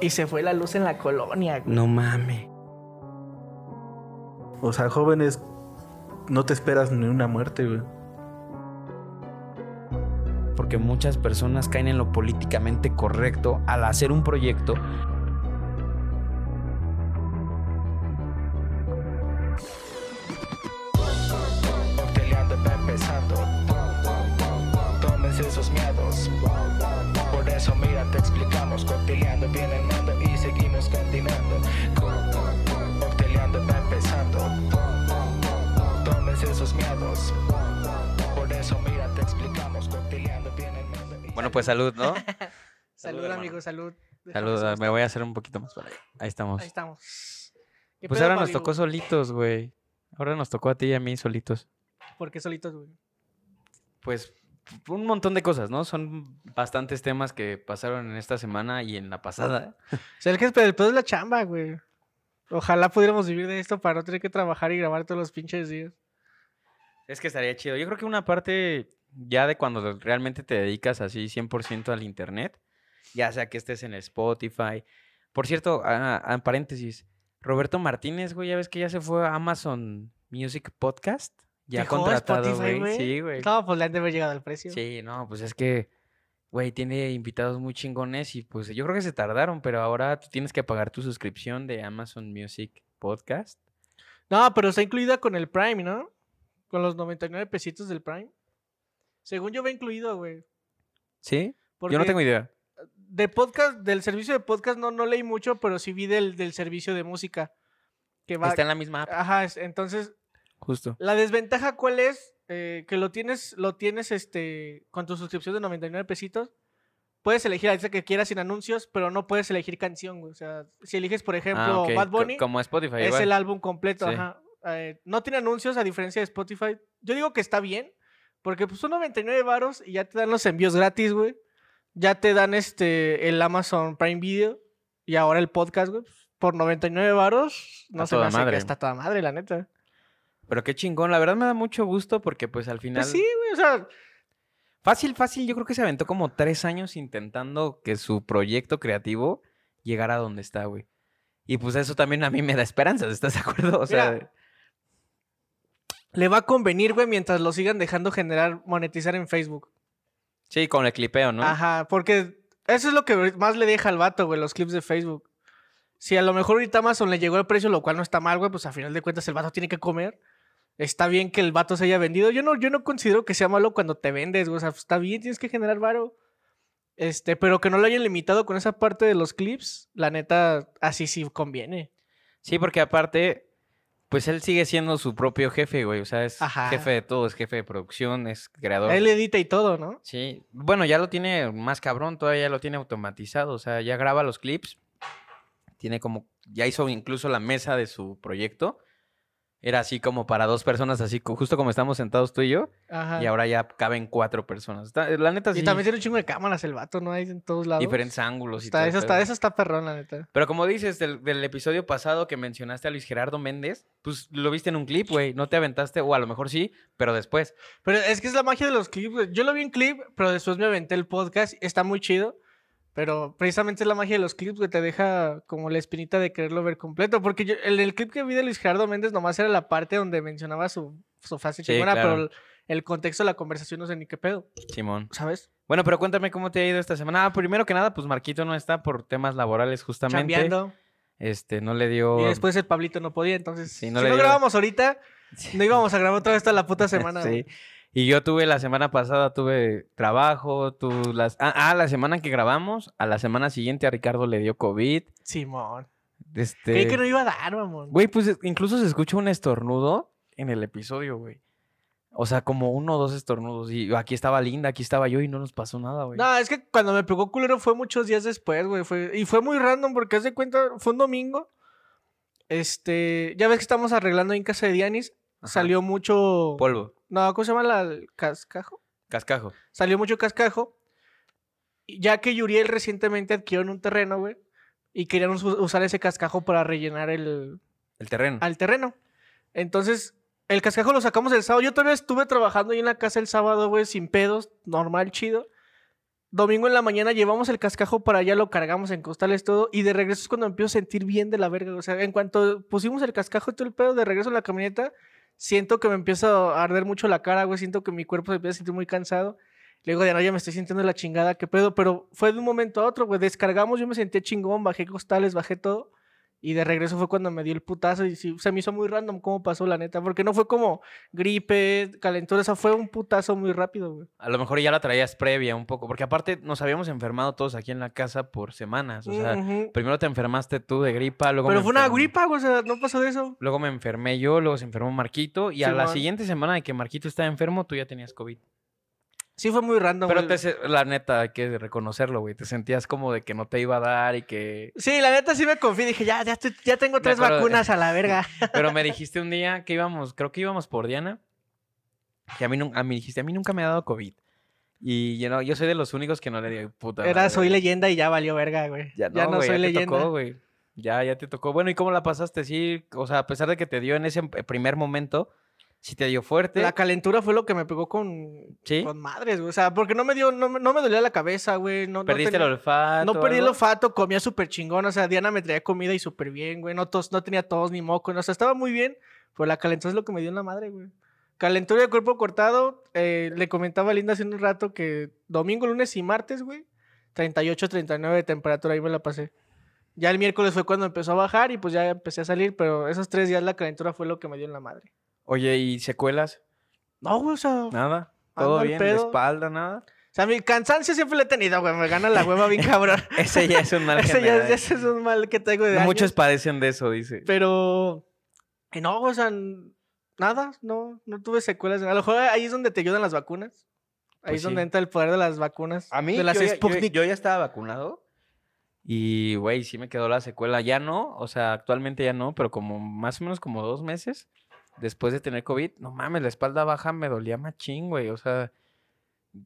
Y se fue la luz en la colonia, güey. No mames. O sea, jóvenes, no te esperas ni una muerte, güey. Porque muchas personas caen en lo políticamente correcto al hacer un proyecto. Pues salud, ¿no? Salud, amigo, salud. Salud, me voy a hacer un poquito más para allá. Ahí estamos. Ahí estamos. ¿Qué Pues ahora nos tocó solitos, güey. Ahora nos tocó a ti y a mí solitos. ¿Por qué solitos, güey? Pues un montón de cosas, ¿no? Son bastantes temas que pasaron en esta semana y en la pasada. O sea, el que pero el pedo es la chamba, güey. Ojalá pudiéramos vivir de esto para no tener que trabajar y grabar todos los pinches días. Es que estaría chido. Yo creo que una parte ya de cuando realmente te dedicas así 100% al internet, ya sea que estés en Spotify. Por cierto, ah, ah, paréntesis, Roberto Martínez, güey, ya ves que ya se fue a Amazon Music Podcast. Ya contratado, güey. Sí, güey. No, pues le han de haber llegado al precio. Sí, no, pues es que, güey, tiene invitados muy chingones y pues yo creo que se tardaron, pero ahora tú tienes que pagar tu suscripción de Amazon Music Podcast. No, pero está incluida con el Prime, ¿no? Con los 99 pesitos del Prime. Según yo va incluido, güey. ¿Sí? Porque Yo no tengo idea. De podcast, del servicio de podcast no, no leí mucho, pero sí vi del, del servicio de música. Que va... Está en la misma app, Ajá, es- entonces, justo. la desventaja cuál es? Eh, que lo tienes, lo tienes este, con tu suscripción de 99 pesitos. Puedes elegir la lista que quieras sin anuncios, pero no puedes elegir canción, güey. O sea, si eliges, por ejemplo, Ah, Bad Bunny, Como Spotify, es igual. el álbum completo, Sí. ajá. Eh, no tiene anuncios a diferencia de Spotify. Yo digo que está bien, porque pues son 99 varos y ya te dan los envíos gratis, güey. Ya te dan este el Amazon Prime Video y ahora el podcast, güey. Por 99 varos, no se me hace que madre. está toda madre, la neta. Pero qué chingón, la verdad me da mucho gusto porque pues al final... Pues sí, güey, o sea, Fácil, fácil, yo creo que se aventó como tres años intentando que su proyecto creativo llegara a donde está, güey. Y pues eso también a mí me da esperanzas, ¿estás de acuerdo? O sea, Mira, le va a convenir, güey, mientras lo sigan dejando generar, monetizar en Facebook. sí, con el clipeo, ¿no? Ajá, porque eso es lo que más le deja al vato, güey, los clips de Facebook. Si a lo mejor ahorita Amazon le llegó el precio, lo cual no está mal, güey, pues a final de cuentas el vato tiene que comer. Está bien que el vato se haya vendido. Yo no, yo no considero que sea malo cuando te vendes, güey. O sea, está bien, tienes que generar varo. Este, pero que no lo hayan limitado con esa parte de los clips, la neta, así sí conviene. Sí, porque aparte, pues él sigue siendo su propio jefe, güey. O sea, es Ajá. jefe de todo, es jefe de producción, es creador. Él edita y todo, ¿no? Sí, bueno, ya lo tiene más cabrón, todavía lo tiene automatizado, o sea, ya graba los clips, tiene como, ya hizo incluso la mesa de su proyecto, era así como para dos personas, así justo como estamos sentados tú y yo, Ajá. y ahora ya caben cuatro personas. Está- la neta sí, Y también tiene un chingo de cámaras el vato, ¿no? Hay en todos lados. diferentes ángulos y Está, todo eso, está, eso está perrón, la neta. Pero como dices del, del episodio pasado que mencionaste a Luis Gerardo Méndez, pues lo viste en un clip, güey, no te aventaste, o a lo mejor sí, pero después. Pero es que es la magia de los clips. güey. Yo lo vi en clip, pero después me aventé el podcast. Está muy chido. Pero precisamente es la magia de los clips que te deja como la espinita de quererlo ver completo. Porque yo, el, el clip que vi de Luis Gerardo Méndez nomás era la parte donde mencionaba su, su frase Sí, chingona, claro. pero el, el contexto de la conversación no sé ni qué pedo, Simón. ¿sabes? Bueno, pero cuéntame cómo te ha ido esta semana. Ah, primero que nada, pues Marquito no está por temas laborales justamente. Chambeando. Este, no le dio. Y después el Pablito no podía. Entonces, Sí, si no no le dio- grabamos ahorita, no íbamos a grabar toda la puta semana. Sí. güey. Y yo tuve la semana pasada, tuve trabajo, tú las... Ah, ah, la semana que grabamos, a la semana siguiente a Ricardo le dio COVID. Simón. Este... Creí que no iba a dar, mamón. Güey, pues es- incluso se escucha un estornudo en el episodio, güey. O sea, como uno o dos estornudos. Y aquí estaba Linda, aquí estaba yo y no nos pasó nada, güey. No, es que cuando me pegó culero fue muchos días después, güey. Fue, y fue muy random porque haz de cuenta, fue un domingo. Este, ya ves que estamos arreglando en casa de Dianis. Ajá. Salió mucho. Polvo, No, ¿cómo se llama la el cascajo? cascajo. Salió mucho cascajo. Ya que Yuriel recientemente adquirió un terreno, güey. Y querían us- usar ese cascajo para rellenar el, El terreno. al terreno. Entonces, el cascajo lo sacamos el sábado. Yo todavía estuve trabajando ahí en la casa el sábado, güey, sin pedos, normal, chido. Domingo en la mañana llevamos el cascajo para allá, lo cargamos en costales todo. Y de regreso es cuando me empiezo a sentir bien de la verga. O sea, en cuanto pusimos el cascajo y todo el pedo, de regreso en la camioneta, siento que me empieza a arder mucho la cara, güey. Siento que mi cuerpo se empieza a sentir muy cansado. Le digo, Diana, ya me estoy sintiendo la chingada, qué pedo. Pero fue de un momento a otro, güey. Descargamos, yo me sentí chingón, bajé costales, bajé todo. Y de regreso fue cuando me dio el putazo y sí, se me hizo muy random cómo pasó, la neta. Porque no fue como gripe, calentura, o sea, fue un putazo muy rápido, güey. A lo mejor ya la traías previa un poco, porque aparte nos habíamos enfermado todos aquí en la casa por semanas. O sea, primero te enfermaste tú de gripa, luego Pero me fue una gripa, güey, o sea, no pasó de eso. Luego me enfermé yo, luego se enfermó Marquito y a la siguiente semana de que Marquito estaba enfermo, tú ya tenías COVID. Sí, fue muy random. Pero güey. te, se- la neta, hay que reconocerlo, güey. Te sentías como de que no te iba a dar y que... Sí, la neta sí me confié. Dije, ya, ya, estoy- ya tengo tres acuerdo vacunas a la verga. Pero me dijiste un día que íbamos, creo que íbamos por Diana, que a mí, a mí dijiste, a mí nunca me ha dado COVID. Y yo, no, yo soy de los únicos que no le digo, puta Era madre, soy güey". leyenda y ya valió verga, güey. Ya Ya no, no, güey, soy ya te tocó, güey. Ya, ya te tocó. Bueno, ¿y cómo la pasaste? Sí, o sea, a pesar de que te dio en ese eh, primer momento, sí te dio fuerte. La calentura fue lo que me pegó con, ¿Sí? con madres, güey. O sea, porque no me dio, no, me- no me dolía la cabeza, güey. No, no ¿Perdiste tenía- el olfato? No perdí el olfato, comía súper chingón. O sea, Diana me traía comida y súper bien, güey. No, tos, no tenía tos ni moco. O sea, estaba muy bien. Pero la calentura es lo que me dio en la madre, güey. Calentura de cuerpo cortado. eh, le comentaba a Linda hace un rato que domingo, lunes y martes, güey. 38, 39 de temperatura. Ahí me la pasé. Ya el miércoles fue cuando empezó a bajar y pues ya empecé a salir. Pero esos tres días la calentura fue lo que me dio en la madre. Oye, ¿y secuelas? No, güey, o sea. Nada. ¿Todo bien? ¿De espalda? ¿Nada? O sea, mi cansancio siempre lo he tenido, güey. Me gana la hueva bien cabrón. Ese ya es un mal ese, ya, ese es un mal que tengo de No años. Muchos padecen de eso, dice. Pero. y no, o sea, nada, no, no tuve secuelas. A lo mejor ahí es donde te ayudan las vacunas. Ahí Pues es donde sí. entra el poder de las vacunas. A mí, de las yo, ya- yo- Sputnik. yo ya estaba vacunado. Y, güey, sí me quedó la secuela. Ya no, o sea, actualmente ya no, pero como más o menos como dos meses después de tener COVID, no mames, la espalda baja me dolía machín, güey. O sea,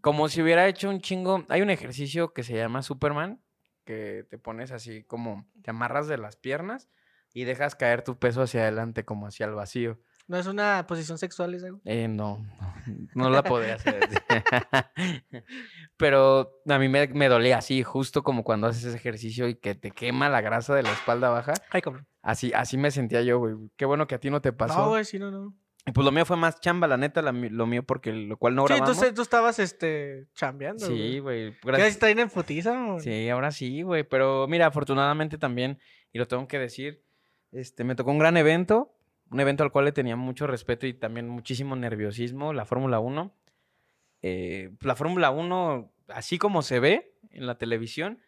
como si hubiera hecho un chingo. Hay un ejercicio que se llama Superman, que te pones así como, te amarras de las piernas y dejas caer tu peso hacia adelante, como hacia el vacío. No es una posición sexual esa. Eh, no, no, no la podría hacer. Pero a mí me, me dolía así, justo como cuando haces ese ejercicio y que te quema la grasa de la espalda baja. Ay, cabrón. Así, así me sentía yo, güey. Qué bueno que a ti no te pasó. No, güey, sí, no, no. Y pues lo mío fue más chamba, la neta, la lo mío porque lo cual no sí, grabamos. tú, estabas, este, chambeando, Sí, güey. güey. ¿Qué gracias- está en putiza, güey? Sí, ahora sí, güey. Pero mira, afortunadamente también, y lo tengo que decir, este, me tocó un gran evento, un evento al cual le tenía mucho respeto y también muchísimo nerviosismo, la Fórmula 1. Eh, la Fórmula 1, así como se ve en la televisión,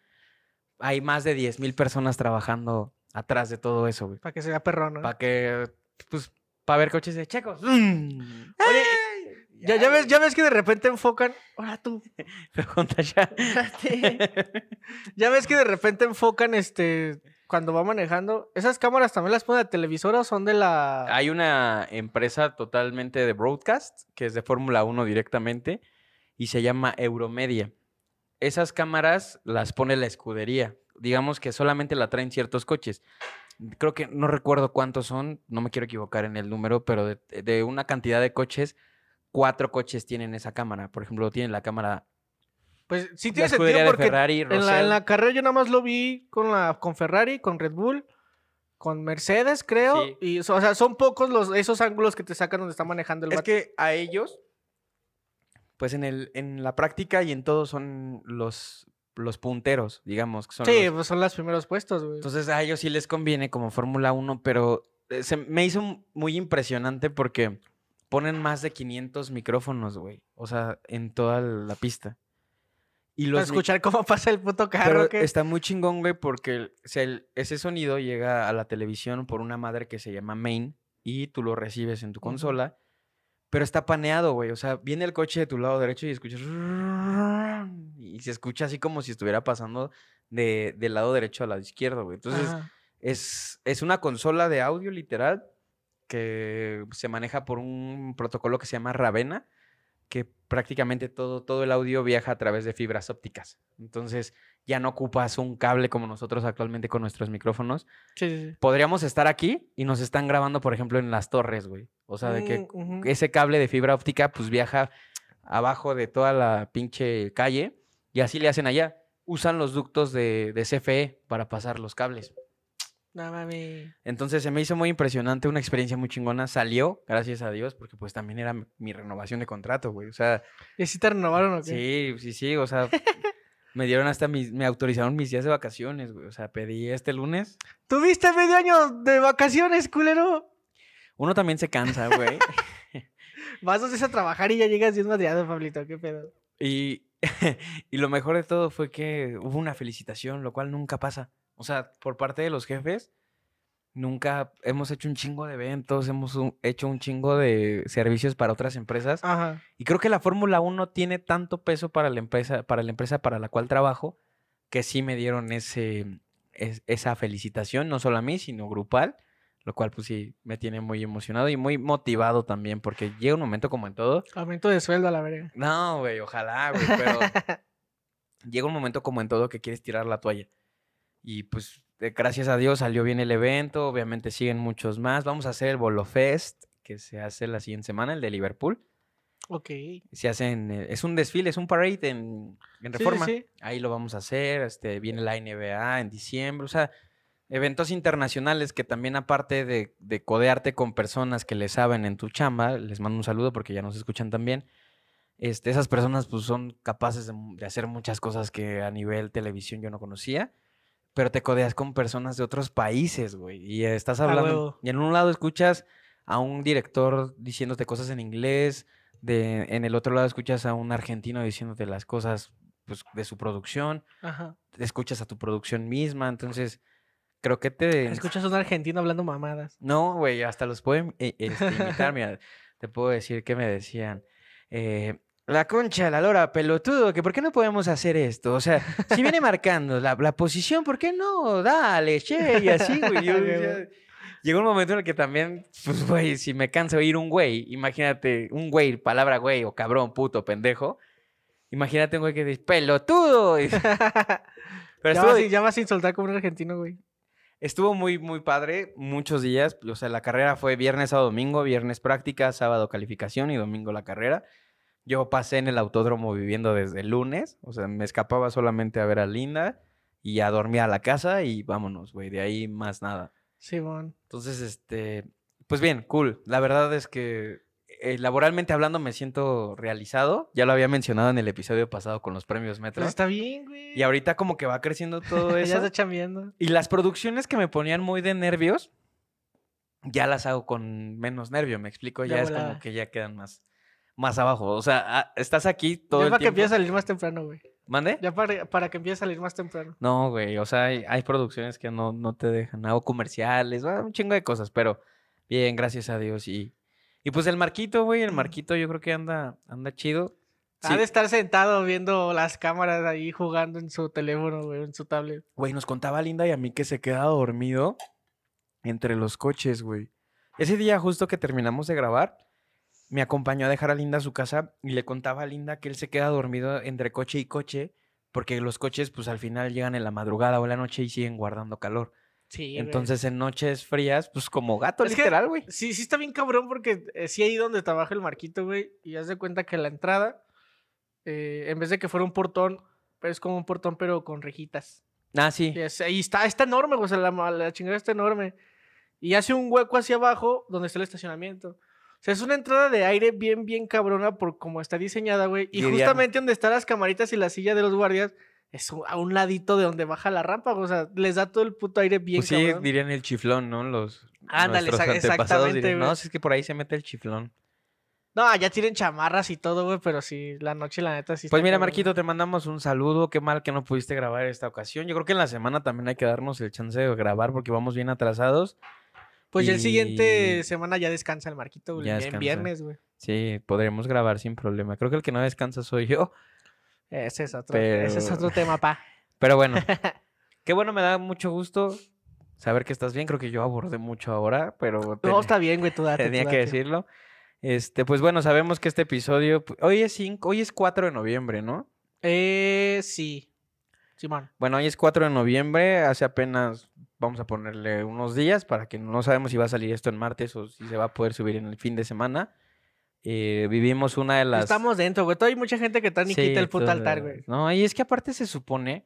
hay más de 10 mil personas trabajando atrás de todo eso, güey. Para que se vea perrón, ¿no? Para que, pues, para ver coches de checos. Oye, ya, ya, ves, ya ves que de repente enfocan. Ahora tú. Pregunta ya. Ya ves que de repente enfocan este cuando va manejando. ¿Esas cámaras también las ponen de televisora o son de la. Hay una empresa totalmente de broadcast, que es de Fórmula 1 directamente, y se llama Euromedia. Esas cámaras las pone la escudería. Digamos que solamente la traen ciertos coches. Creo que no recuerdo cuántos son, no me quiero equivocar en el número, pero de, de una cantidad de coches, cuatro coches tienen esa cámara. Por ejemplo, tienen la cámara Pues sí tiene escudería sentido de porque Ferrari, en la, en la carrera yo nada más lo vi con la con Ferrari, con Red Bull, con Mercedes, creo. Sí. Y o sea, son pocos los esos ángulos que te sacan donde está manejando el Es vato. que a ellos, pues en, el, en la práctica y en todo son los, los punteros, digamos. Que son Sí, los- pues son los primeros puestos, güey. Entonces a ellos sí les conviene como Fórmula 1, pero eh, se me hizo muy impresionante porque ponen más de 500 micrófonos, güey. O sea, en toda la pista. Y Para los mi- escuchar cómo pasa el puto carro. pero que... está muy chingón, güey, porque el- o sea, el- ese sonido llega a la televisión por una madre que se llama main y tú lo recibes en tu consola, pero está paneado, güey. O sea, viene el coche de tu lado derecho y escuchas y se escucha así como si estuviera pasando de, del lado derecho al lado izquierdo, güey. Entonces, es, es una consola de audio literal que se maneja por un protocolo que se llama Ravena, que prácticamente todo, todo el audio viaja a través de fibras ópticas. Entonces ya no ocupas un cable como nosotros actualmente con nuestros micrófonos. Sí, sí, sí. Podríamos estar aquí y nos están grabando, por ejemplo, en las torres, güey. O sea, de que Mm, ese cable de fibra óptica pues viaja abajo de toda la pinche calle Y así le hacen allá. Usan los ductos de, de CFE para pasar los cables. No mami. Entonces se me hizo muy impresionante, una experiencia muy chingona. Salió, gracias a Dios, porque pues también era mi- renovación de contrato, güey. O sea, ¿Y si te renovaron o qué? sí, sí, sí, o sea, me dieron hasta mis, me autorizaron mis días de vacaciones, güey. O sea, pedí este lunes. ¿Tuviste medio año de vacaciones, culero? Uno también se cansa, güey. Vas dos a trabajar y ya llegas bien madreado, Pablito. ¿Qué pedo? Y, y lo mejor de todo fue que hubo una felicitación, lo cual nunca pasa. O sea, por parte de los jefes, nunca hemos hecho un chingo de eventos, hemos un- hecho un chingo de servicios para otras empresas. Ajá. Y creo que la Fórmula 1 tiene tanto peso para la empresa, para la empresa para la cual trabajo, que sí me dieron ese, es- esa felicitación, no solo a mí, sino grupal, lo cual pues sí me tiene muy emocionado y muy motivado también, porque llega un momento como en todo, Aumento de sueldo a la verga. no, güey, ojalá, güey, pero llega un momento como en todo que quieres tirar la toalla. Y pues eh, gracias a Dios salió bien el evento, obviamente siguen muchos más. Vamos a hacer el Bolo Fest, que se hace la siguiente semana, el de Liverpool. Ok. Se hacen, eh, es un desfile, es un parade en, en Sí, sí, Reforma. sí. Ahí lo vamos a hacer, este, viene la NBA en diciembre, o sea, eventos internacionales que también aparte de, de codearte con personas que le saben en tu chamba, les mando un saludo porque ya nos escuchan también, este, esas personas pues son capaces de, de hacer muchas cosas que a nivel televisión yo no conocía, pero te codeas con personas de otros países, güey, y estás hablando, huevo. y en un lado escuchas a un director diciéndote cosas en inglés, de, en el otro lado escuchas a un argentino diciéndote las cosas pues, de su producción, Ajá. escuchas a tu producción misma, entonces creo que te... Escuchas a un argentino hablando mamadas. No, güey, hasta los pueden eh, este, imitar, mira, te puedo decir que me decían, eh, la concha, la lora, pelotudo, que por qué no podemos hacer esto, o sea, si viene marcando la, la posición, ¿por qué no? Dale, che, y así, güey. yo. Llegó un momento en el que también, pues, güey, si me cansa oír un güey, imagínate, un güey, palabra güey, o cabrón, puto, pendejo, imagínate un güey que dice, pelotudo. Pero ya, estuvo, a- ya vas a insultar como un argentino, güey. estuvo muy, muy padre, muchos días, o sea, la carrera fue viernes a domingo, viernes práctica, sábado calificación y domingo la carrera. Yo pasé en el autódromo viviendo desde el lunes, o sea, me escapaba solamente a ver a Linda y a dormir a la casa y vámonos, güey, de ahí más nada. Simón. Entonces, este, pues bien, cool. La verdad es que eh, laboralmente hablando me siento realizado. Ya lo había mencionado en el episodio pasado con los premios Metro. Está bien, güey. Y ahorita como que va creciendo todo ya eso. está chambeando. y las producciones que me ponían muy de nervios, ya las hago con menos nervio, me explico. De Ya es como que ya quedan más, más abajo. O sea, estás aquí todo ya el para que tiempo. empieces a salir más temprano, güey. ¿Mande? Ya para, para que empieces a salir más temprano. No, güey, o sea, hay, hay producciones que no, no te dejan, hago comerciales, un chingo de cosas, pero bien, gracias a Dios. Y, y pues el Marquito, güey, el Marquito yo creo que anda, anda chido. Ha Sí, de estar sentado viendo las cámaras ahí jugando en su teléfono, güey, en su tablet. Güey, nos contaba Linda y a mí que se queda dormido entre los coches, güey. Ese día justo que terminamos de grabar, me acompañó a dejar a Linda a su casa y le contaba a Linda que él se queda dormido entre coche y coche porque los coches pues al final llegan en la madrugada o en la noche y siguen guardando calor. Sí. Entonces en noches frías, pues como gato Es literal, güey. Sí, sí está bien cabrón porque eh, sí ahí donde trabaja el Marquito, güey, y haz de cuenta que la entrada, eh, en vez de que fuera un portón, pero es como un portón pero con rejitas. Ah, sí. Y es- está, está enorme, güey, o sea, la, la chingada está enorme. Y hace un hueco hacia abajo donde está el estacionamiento. Sea, es una entrada de aire bien, bien cabrona por cómo está diseñada, güey. Y justamente donde están las camaritas y la silla de los guardias, es a un ladito de donde baja la rampa, o sea, les da todo el puto aire bien Pues sí, cabrón. dirían el chiflón, ¿no? Los Ándale, nuestros exa- antepasados exactamente, dirían, no, si es que por ahí se mete el chiflón. No, ya tienen chamarras y todo, güey, pero sí, la noche, la neta, sí Pues mira. Marquito, te mandamos un saludo. Qué mal que no pudiste grabar esta ocasión. Yo creo que en la semana también hay que darnos el chance de grabar porque vamos bien atrasados. Pues ya el siguiente semana ya descansa el Marquito, güey. Ya en viernes, güey. Sí, podremos grabar sin problema. Creo que el que no descansa soy yo. Ese es otro, ese es Pero- otro tema, pa. Pero bueno, qué bueno, me da mucho gusto saber que estás bien. Creo que yo abordé mucho ahora, pero No, ten- está bien, güey, tú date. tú tenía que decirlo. Este, pues bueno, sabemos que este episodio, hoy es 5, hoy es 4 de noviembre, ¿no? Eh, sí. Simón. Bueno, hoy es 4 de noviembre, hace apenas vamos a ponerle unos días para que no sabemos si va a salir esto en martes o si se va a poder subir en el fin de semana. eh, vivimos una de las... Estamos dentro, güey. Todavía hay mucha gente que está ni Sí, quita el puto todo- altar, güey. No, y es que aparte se supone,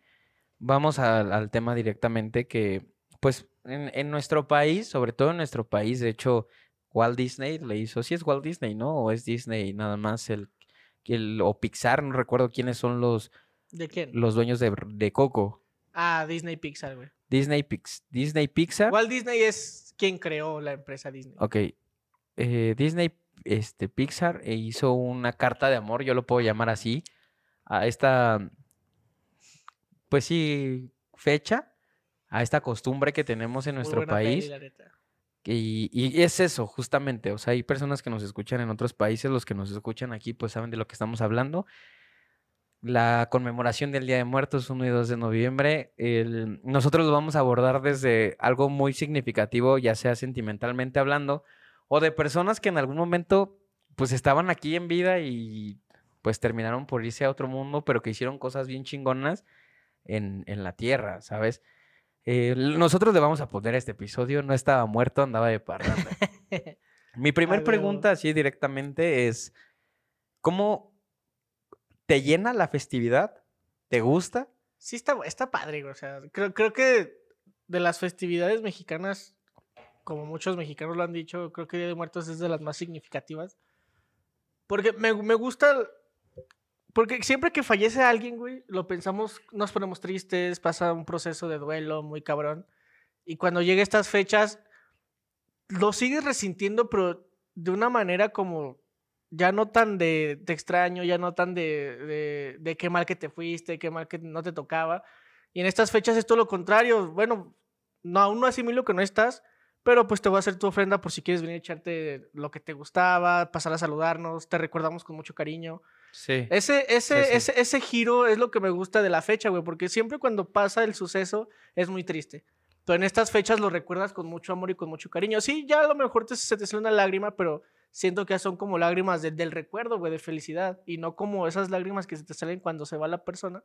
vamos al, al tema directamente, que pues en, en nuestro país, sobre todo en nuestro país, de hecho, Walt Disney le hizo, sí es Walt Disney, ¿no? O es Disney nada más el, el o Pixar, no recuerdo quiénes son los, ¿De quién? los dueños de, de Coco. Ah, Disney Pixar, güey. Disney, Pix, Disney Pixar. Walt Disney es quien creó la empresa Disney. Ok. eh, Disney este, Pixar eh, hizo una carta de amor, yo lo puedo llamar así, a esta, pues sí, fecha, a esta costumbre que tenemos en Muy nuestro peli, país. y es eso, justamente. O sea, hay personas que nos escuchan en otros países, los que nos escuchan aquí, pues saben de lo que estamos hablando. La conmemoración del Día de Muertos, 1 y 2 de noviembre, el- nosotros lo vamos a abordar desde algo muy significativo, ya sea sentimentalmente hablando, o de personas que en algún momento, pues estaban aquí en vida y pues terminaron por irse a otro mundo, pero que hicieron cosas bien chingonas en, en la tierra, ¿sabes? Eh, nosotros le vamos a poner a este episodio, no estaba muerto, andaba de parranda. Mi primer pregunta así directamente es, ¿cómo te llena la festividad? ¿Te gusta? Sí, está, está padre, güey. O creo, que de las festividades mexicanas, como muchos mexicanos lo han dicho, creo que Día de Muertos es de las más significativas. Porque me, me gusta. Porque siempre que fallece alguien, güey, lo pensamos, nos ponemos tristes, pasa un proceso de duelo muy cabrón. Y cuando llega estas fechas, lo sigues resintiendo, pero de una manera como ya no tan de te extraño, ya no tan de, de, de qué mal que te fuiste, qué mal que no te tocaba. Y en estas fechas es todo lo contrario. Bueno, no, aún no asimilo que no estás, pero pues te voy a hacer tu ofrenda por si quieres venir a echarte lo que te gustaba, pasar a saludarnos, te recordamos con mucho cariño. Sí. Ese, ese, Sí, sí. ese, ese giro es lo que me gusta de la fecha, güey, porque siempre cuando pasa el suceso es muy triste. Pero en estas fechas lo recuerdas con mucho amor y con mucho cariño. Sí, ya a lo mejor te, se te sale una lágrima, pero siento que son como lágrimas de- del recuerdo, güey, de felicidad. Y no como esas lágrimas que se te salen cuando se va la persona,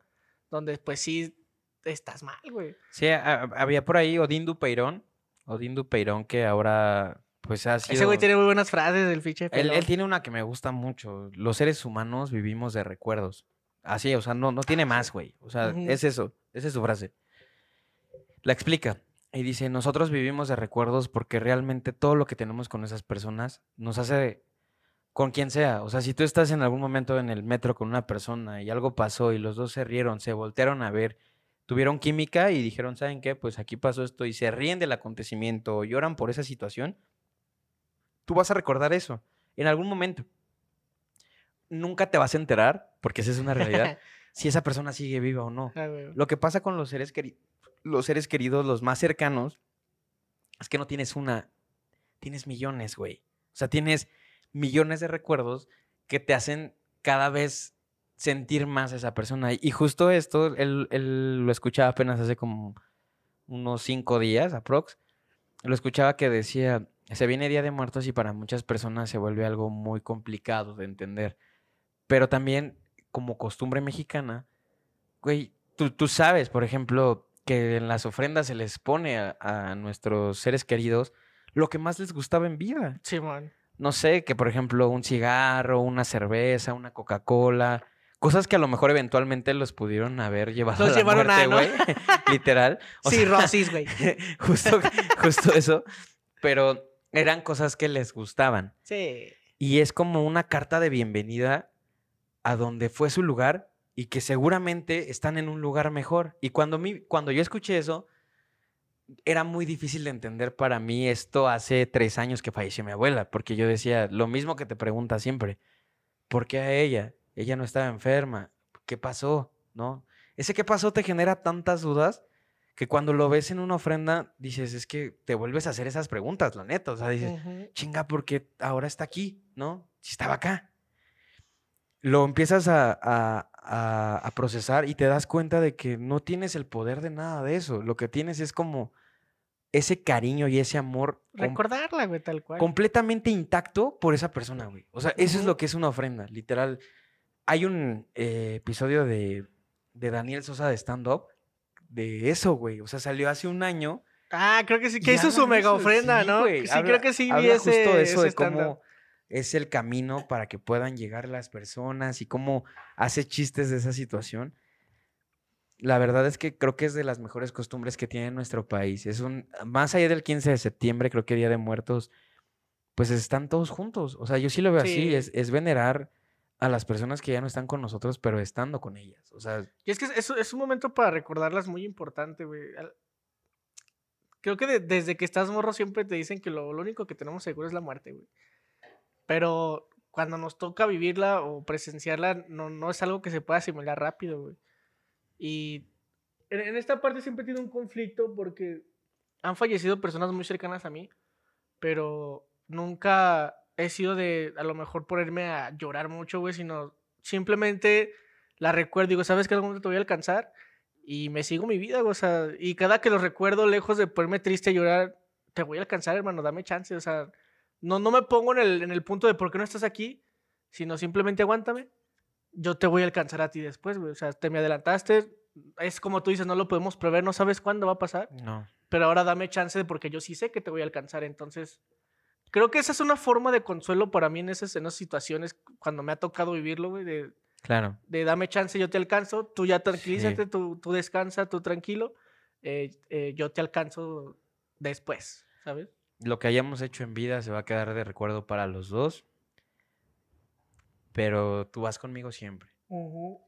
donde pues sí estás mal, güey. Sí, a- había por ahí Odín Dupeirón, Odín Dupeirón que ahora pues ha sido... Ese güey tiene muy buenas frases del fiche. Él, tiene una que me gusta mucho. Los seres humanos vivimos de recuerdos. Así, o sea, no, no tiene más, güey. O sea, es eso. Esa es su frase. La explica. Y dice, nosotros vivimos de recuerdos porque realmente todo lo que tenemos con esas personas nos hace con quien sea. O sea, si tú estás en algún momento en el metro con una persona y algo pasó y los dos se rieron, se voltearon a ver, tuvieron química y dijeron, ¿saben qué? Pues aquí pasó esto y se ríen del acontecimiento o lloran por esa situación, tú vas a recordar eso en algún momento. Nunca te vas a enterar, porque esa es una realidad, si esa persona sigue viva o no. Ah. Lo que pasa con los seres, queri- los seres queridos, los más cercanos, es que no tienes una, tienes millones, güey. O sea, tienes millones de recuerdos que te hacen cada vez sentir más a esa persona. Y justo esto, él, él lo escuchaba apenas hace como unos cinco días, aprox. Lo escuchaba que decía, se viene Día de Muertos y para muchas personas se vuelve algo muy complicado de entender. Pero también, como costumbre mexicana, güey, tú, tú sabes, por ejemplo, que en las ofrendas se les pone a, a nuestros seres queridos lo que más les gustaba en vida. Simón. No sé, que por ejemplo un cigarro, una cerveza, una Coca-Cola, cosas que a lo mejor eventualmente los pudieron haber llevado Los a la llevaron a, muerte, ¿no? güey. Literal. O sí, Rosis, güey. justo, justo eso. Pero eran cosas que les gustaban. Sí. Y es como una carta de bienvenida a donde fue su lugar y que seguramente están en un lugar mejor. Y cuando, mi, cuando yo escuché eso, era muy difícil de entender para mí esto hace tres años que falleció mi abuela, porque yo decía lo mismo que te pregunta siempre, ¿por qué a ella? Ella no estaba enferma, ¿qué pasó? ¿No? Ese qué pasó te genera tantas dudas que cuando lo ves en una ofrenda dices, es que te vuelves a hacer esas preguntas, la neta, o sea, dices, Ujú. chinga, porque ahora está aquí, ¿no? Si estaba acá. Lo empiezas a, a- a- a procesar y te das cuenta de que no tienes el poder de nada de eso. Lo que tienes es como ese cariño y ese amor Recordarla, güey, tal cual. completamente intacto por esa persona, güey. O sea, eso es lo que es una ofrenda, literal. Hay un eh, episodio de, de Daniel Sosa de stand-up de eso, güey. O sea, salió hace un año. Ah, creo que sí, que hizo su mega eso, ofrenda, sí, ¿no? Sí, habla- creo que sí vi ese, justo eso, ese de cómo es el camino para que puedan llegar las personas y cómo hace chistes de esa situación. La verdad es que creo que es de las mejores costumbres que tiene nuestro país. Es un, más allá del 15 de septiembre, creo que Día de Muertos, pues están todos juntos. O sea, yo sí lo veo así, Sí. es, es venerar a las personas que ya no están con nosotros, pero estando con ellas. O sea, Y es que es, es un momento para recordarlas muy importante, güey. Creo que de- desde que estás morro siempre te dicen que lo, lo único que tenemos seguro es la muerte, güey. Pero cuando nos toca vivirla o presenciarla, no, no es algo que se pueda asimilar rápido, güey. Y en, en esta parte siempre he tenido un conflicto porque han fallecido personas muy cercanas a mí, pero nunca he sido de a lo mejor ponerme a llorar mucho, güey, sino simplemente la recuerdo, digo, ¿sabes que algún momento te voy a alcanzar? Y me sigo mi vida, güey, o sea, y cada que lo recuerdo, lejos de ponerme triste a llorar, te voy a alcanzar, hermano, dame chance, o sea, no, no me pongo en el, en el punto de por qué no estás aquí, sino simplemente aguántame, yo te voy a alcanzar a ti después, güey, o sea, te me adelantaste, es como tú dices, no lo podemos prever, no sabes cuándo va a pasar, no. pero ahora dame chance de- porque yo sí sé que te voy a alcanzar, entonces creo que esa es una forma de consuelo para mí en esas, en esas situaciones cuando me ha tocado vivirlo, güey, de, Claro. de dame chance, yo te alcanzo, tú ya tranquilízate, Sí. tú, tú descansa, tú tranquilo, eh, eh, yo te alcanzo después, ¿sabes? Lo que hayamos hecho en vida se va a quedar de recuerdo para los dos. Pero tú vas conmigo siempre.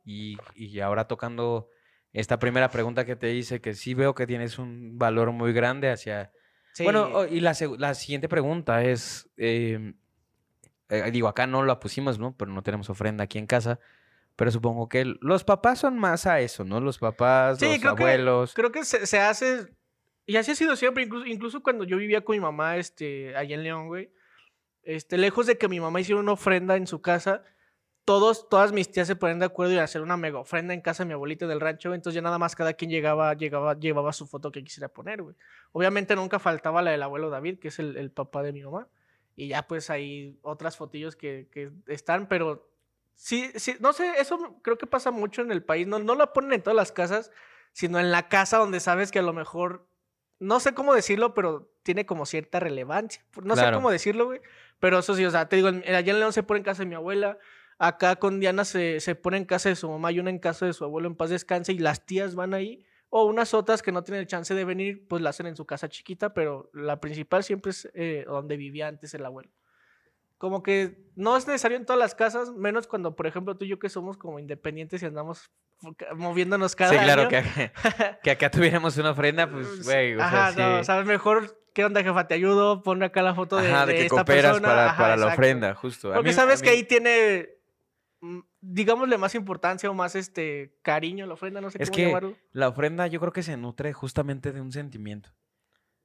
Y, y ahora tocando esta primera pregunta que te hice, que sí veo que tienes un valor muy grande hacia... Sí, Bueno, y la, la siguiente pregunta es, em, eh, digo, acá no la pusimos, ¿no? Pero no tenemos ofrenda aquí en casa. Pero supongo que los papás son más a eso, ¿no? Los papás, Sí, los creo que- abuelos. creo que se, se hace, y así ha sido siempre, incluso, incluso cuando yo vivía con mi mamá, este, allá en León, güey, este, lejos de que mi mamá hiciera una ofrenda en su casa, todos, todas mis tías se ponen de acuerdo y hacer una mega ofrenda en casa de mi abuelita del rancho, entonces ya nada más cada quien llegaba, llegaba, llevaba su foto que quisiera poner, güey. Obviamente nunca faltaba la del abuelo David, que es el, el papá de mi mamá, y ya pues hay otras fotillos que, que están, pero sí, sí, no sé, eso creo que pasa mucho en el país, no, no la ponen en todas las casas, sino en la casa donde sabes que a lo mejor, no sé cómo decirlo, pero tiene como cierta relevancia. No sé cómo decirlo, güey. Pero eso sí, o sea, te digo, allá en León se pone en casa de mi abuela, acá con Diana se, se pone en casa de su mamá y una en casa de su abuelo en paz descanse y las tías van ahí. O unas otras que no tienen el chance de venir, pues la hacen en su casa chiquita, pero la principal siempre es eh, donde vivía antes el abuelo. Como que no es necesario en todas las casas, menos cuando, por ejemplo, tú y yo que somos como independientes y andamos moviéndonos cada Sí, claro, año. que, acá- que acá tuviéramos una ofrenda, pues, güey, sea, Ajá, sí. no, sabes mejor, ¿qué onda, jefa? Te ayudo, pon acá la foto de, Ajá, de, de que esta cooperas persona. para, Ajá, para la ofrenda, justo. Porque mí- sabes que ahí tiene, mm, digámosle, más importancia o más este cariño la ofrenda, no sé Es cómo que llamarlo. la ofrenda yo creo que se nutre justamente de un sentimiento.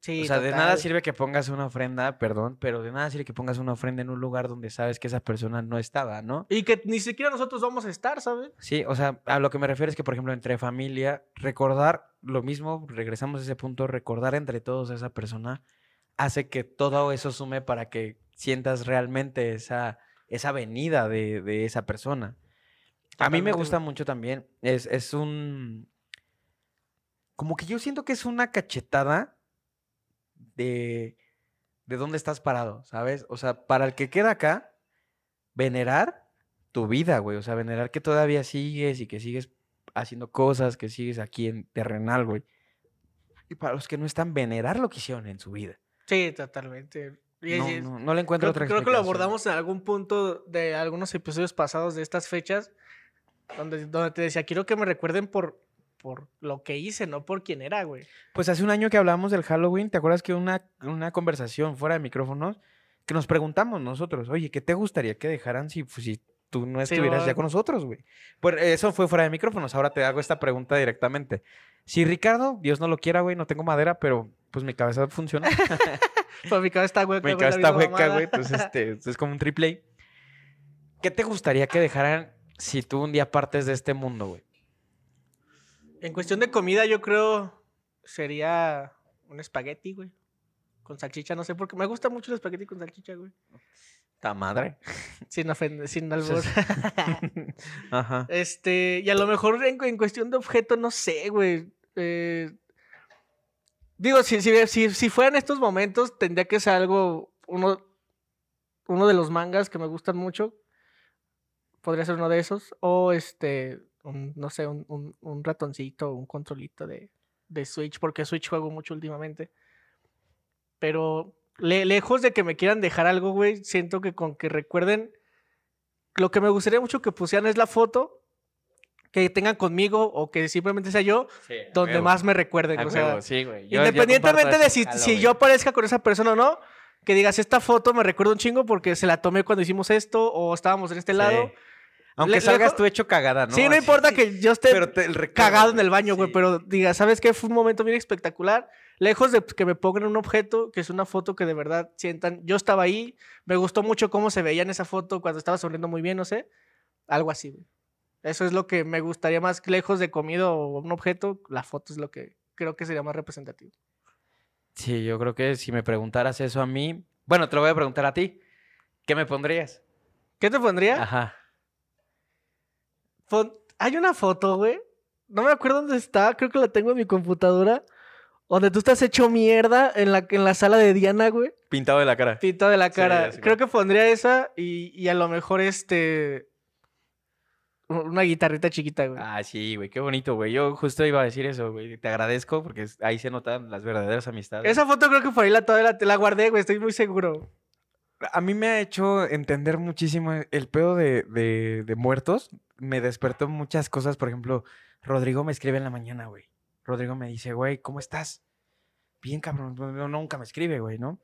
Sí, o sea, de nada sirve que pongas una ofrenda, perdón, pero de nada sirve que pongas una ofrenda en un lugar donde sabes que esa persona no estaba, ¿no? Y que ni siquiera nosotros vamos a estar, ¿sabes? Sí, o sea, a lo que me refiero es que, por ejemplo, entre familia, recordar lo mismo, regresamos a ese punto, recordar entre todos a esa persona hace que todo eso sume para que sientas realmente esa, esa venida de, de esa persona. A mí me gusta mucho también, es, es un... Como que yo siento que es una cachetada de, de dónde estás parado, ¿sabes? O sea, para el que queda acá, venerar tu vida, güey. O sea, venerar que todavía sigues y que sigues haciendo cosas, que sigues aquí en terrenal, güey. Y para los que no están, venerar lo que hicieron en su vida. Sí, totalmente. Y- No, no, no le encuentro creo, otra creo que lo abordamos en algún punto de algunos episodios pasados de estas fechas, donde, donde te decía, quiero que me recuerden por, por lo que hice, no por quién era, güey. Pues hace un año que hablamos del Halloween, ¿te acuerdas que una, una conversación fuera de micrófonos que nos preguntamos nosotros, oye, ¿qué te gustaría que dejaran si, pues, si tú no Sí, estuvieras ya con nosotros, güey? Pues eso fue fuera de micrófonos, ahora te hago esta pregunta directamente. Si Ricardo, Dios no lo quiera, güey, no tengo madera, pero pues mi cabeza funciona. Pero mi cabeza está hueca. mi cabeza está hueca, güey, entonces este, es como un triple A. ¿Qué te gustaría que dejaran si tú un día partes de este mundo, güey? En cuestión de comida, yo creo sería un espagueti, güey. Con salchicha, no sé por qué. Me gusta mucho el espagueti con salchicha, güey. Ta madre. Sin ofender, sin albur. Ajá. Este, y a lo mejor en, en cuestión de objeto, no sé, güey. Eh, digo, si, si, si, si fueran estos momentos, tendría que ser algo, uno, uno de los mangas que me gustan mucho. Podría ser uno de esos. O este, un- no sé, un, un, un ratoncito, un controlito de, de Switch, porque Switch juego mucho últimamente. Pero le- lejos de que me quieran dejar algo, güey, siento que con que recuerden, lo que me gustaría mucho que pusieran es la foto que tengan conmigo o que simplemente sea yo, Sí, donde huevo. más me recuerden. O sea, huevo, sí, güey. Yo- yo Independientemente comparto de si, si yo aparezca con esa persona o no, que digas, esta foto me recuerda un chingo porque se la tomé cuando hicimos esto o estábamos en este Sí. lado. Aunque Le- salgas lejo- tú hecho cagada, ¿no? sí, no Así, importa sí. que yo esté Pero te- el recuerdo, cagado en el baño, güey, Sí. pero diga, ¿sabes qué? Fue un momento bien espectacular. Lejos de que me pongan un objeto, que es una foto que de verdad sientan, yo estaba ahí, me gustó mucho cómo se veía en esa foto cuando estaba sonriendo muy bien, no sé. Algo así, güey. Eso es lo que me gustaría más, lejos de comida o un objeto, la foto es lo que creo que sería más representativo. Sí, yo creo que si me preguntaras eso a mí... Bueno, te lo voy a preguntar a ti. ¿Qué me pondrías? ¿Qué te pondría? Ajá. Pon- Hay una foto, güey. No me acuerdo dónde está. Creo que la tengo en mi computadora. Donde tú estás hecho mierda en la, en la sala de Diana, güey. Pintado de la cara. Pintado de la cara. Creo que pondría esa y, y a lo mejor este. Una guitarrita chiquita, güey. Ah, sí, güey, qué bonito, güey. Yo justo iba a decir eso, güey. Te agradezco porque ahí se notan las verdaderas amistades. Esa foto creo que por ahí la, todavía la, la guardé, güey. Estoy muy seguro. A mí me ha hecho entender muchísimo el pedo de, de- de muertos. Me despertó muchas cosas. Por ejemplo, Rodrigo me escribe en la mañana, güey. Rodrigo me dice, güey, ¿cómo estás? Bien, cabrón. no- nunca me escribe, güey, ¿no?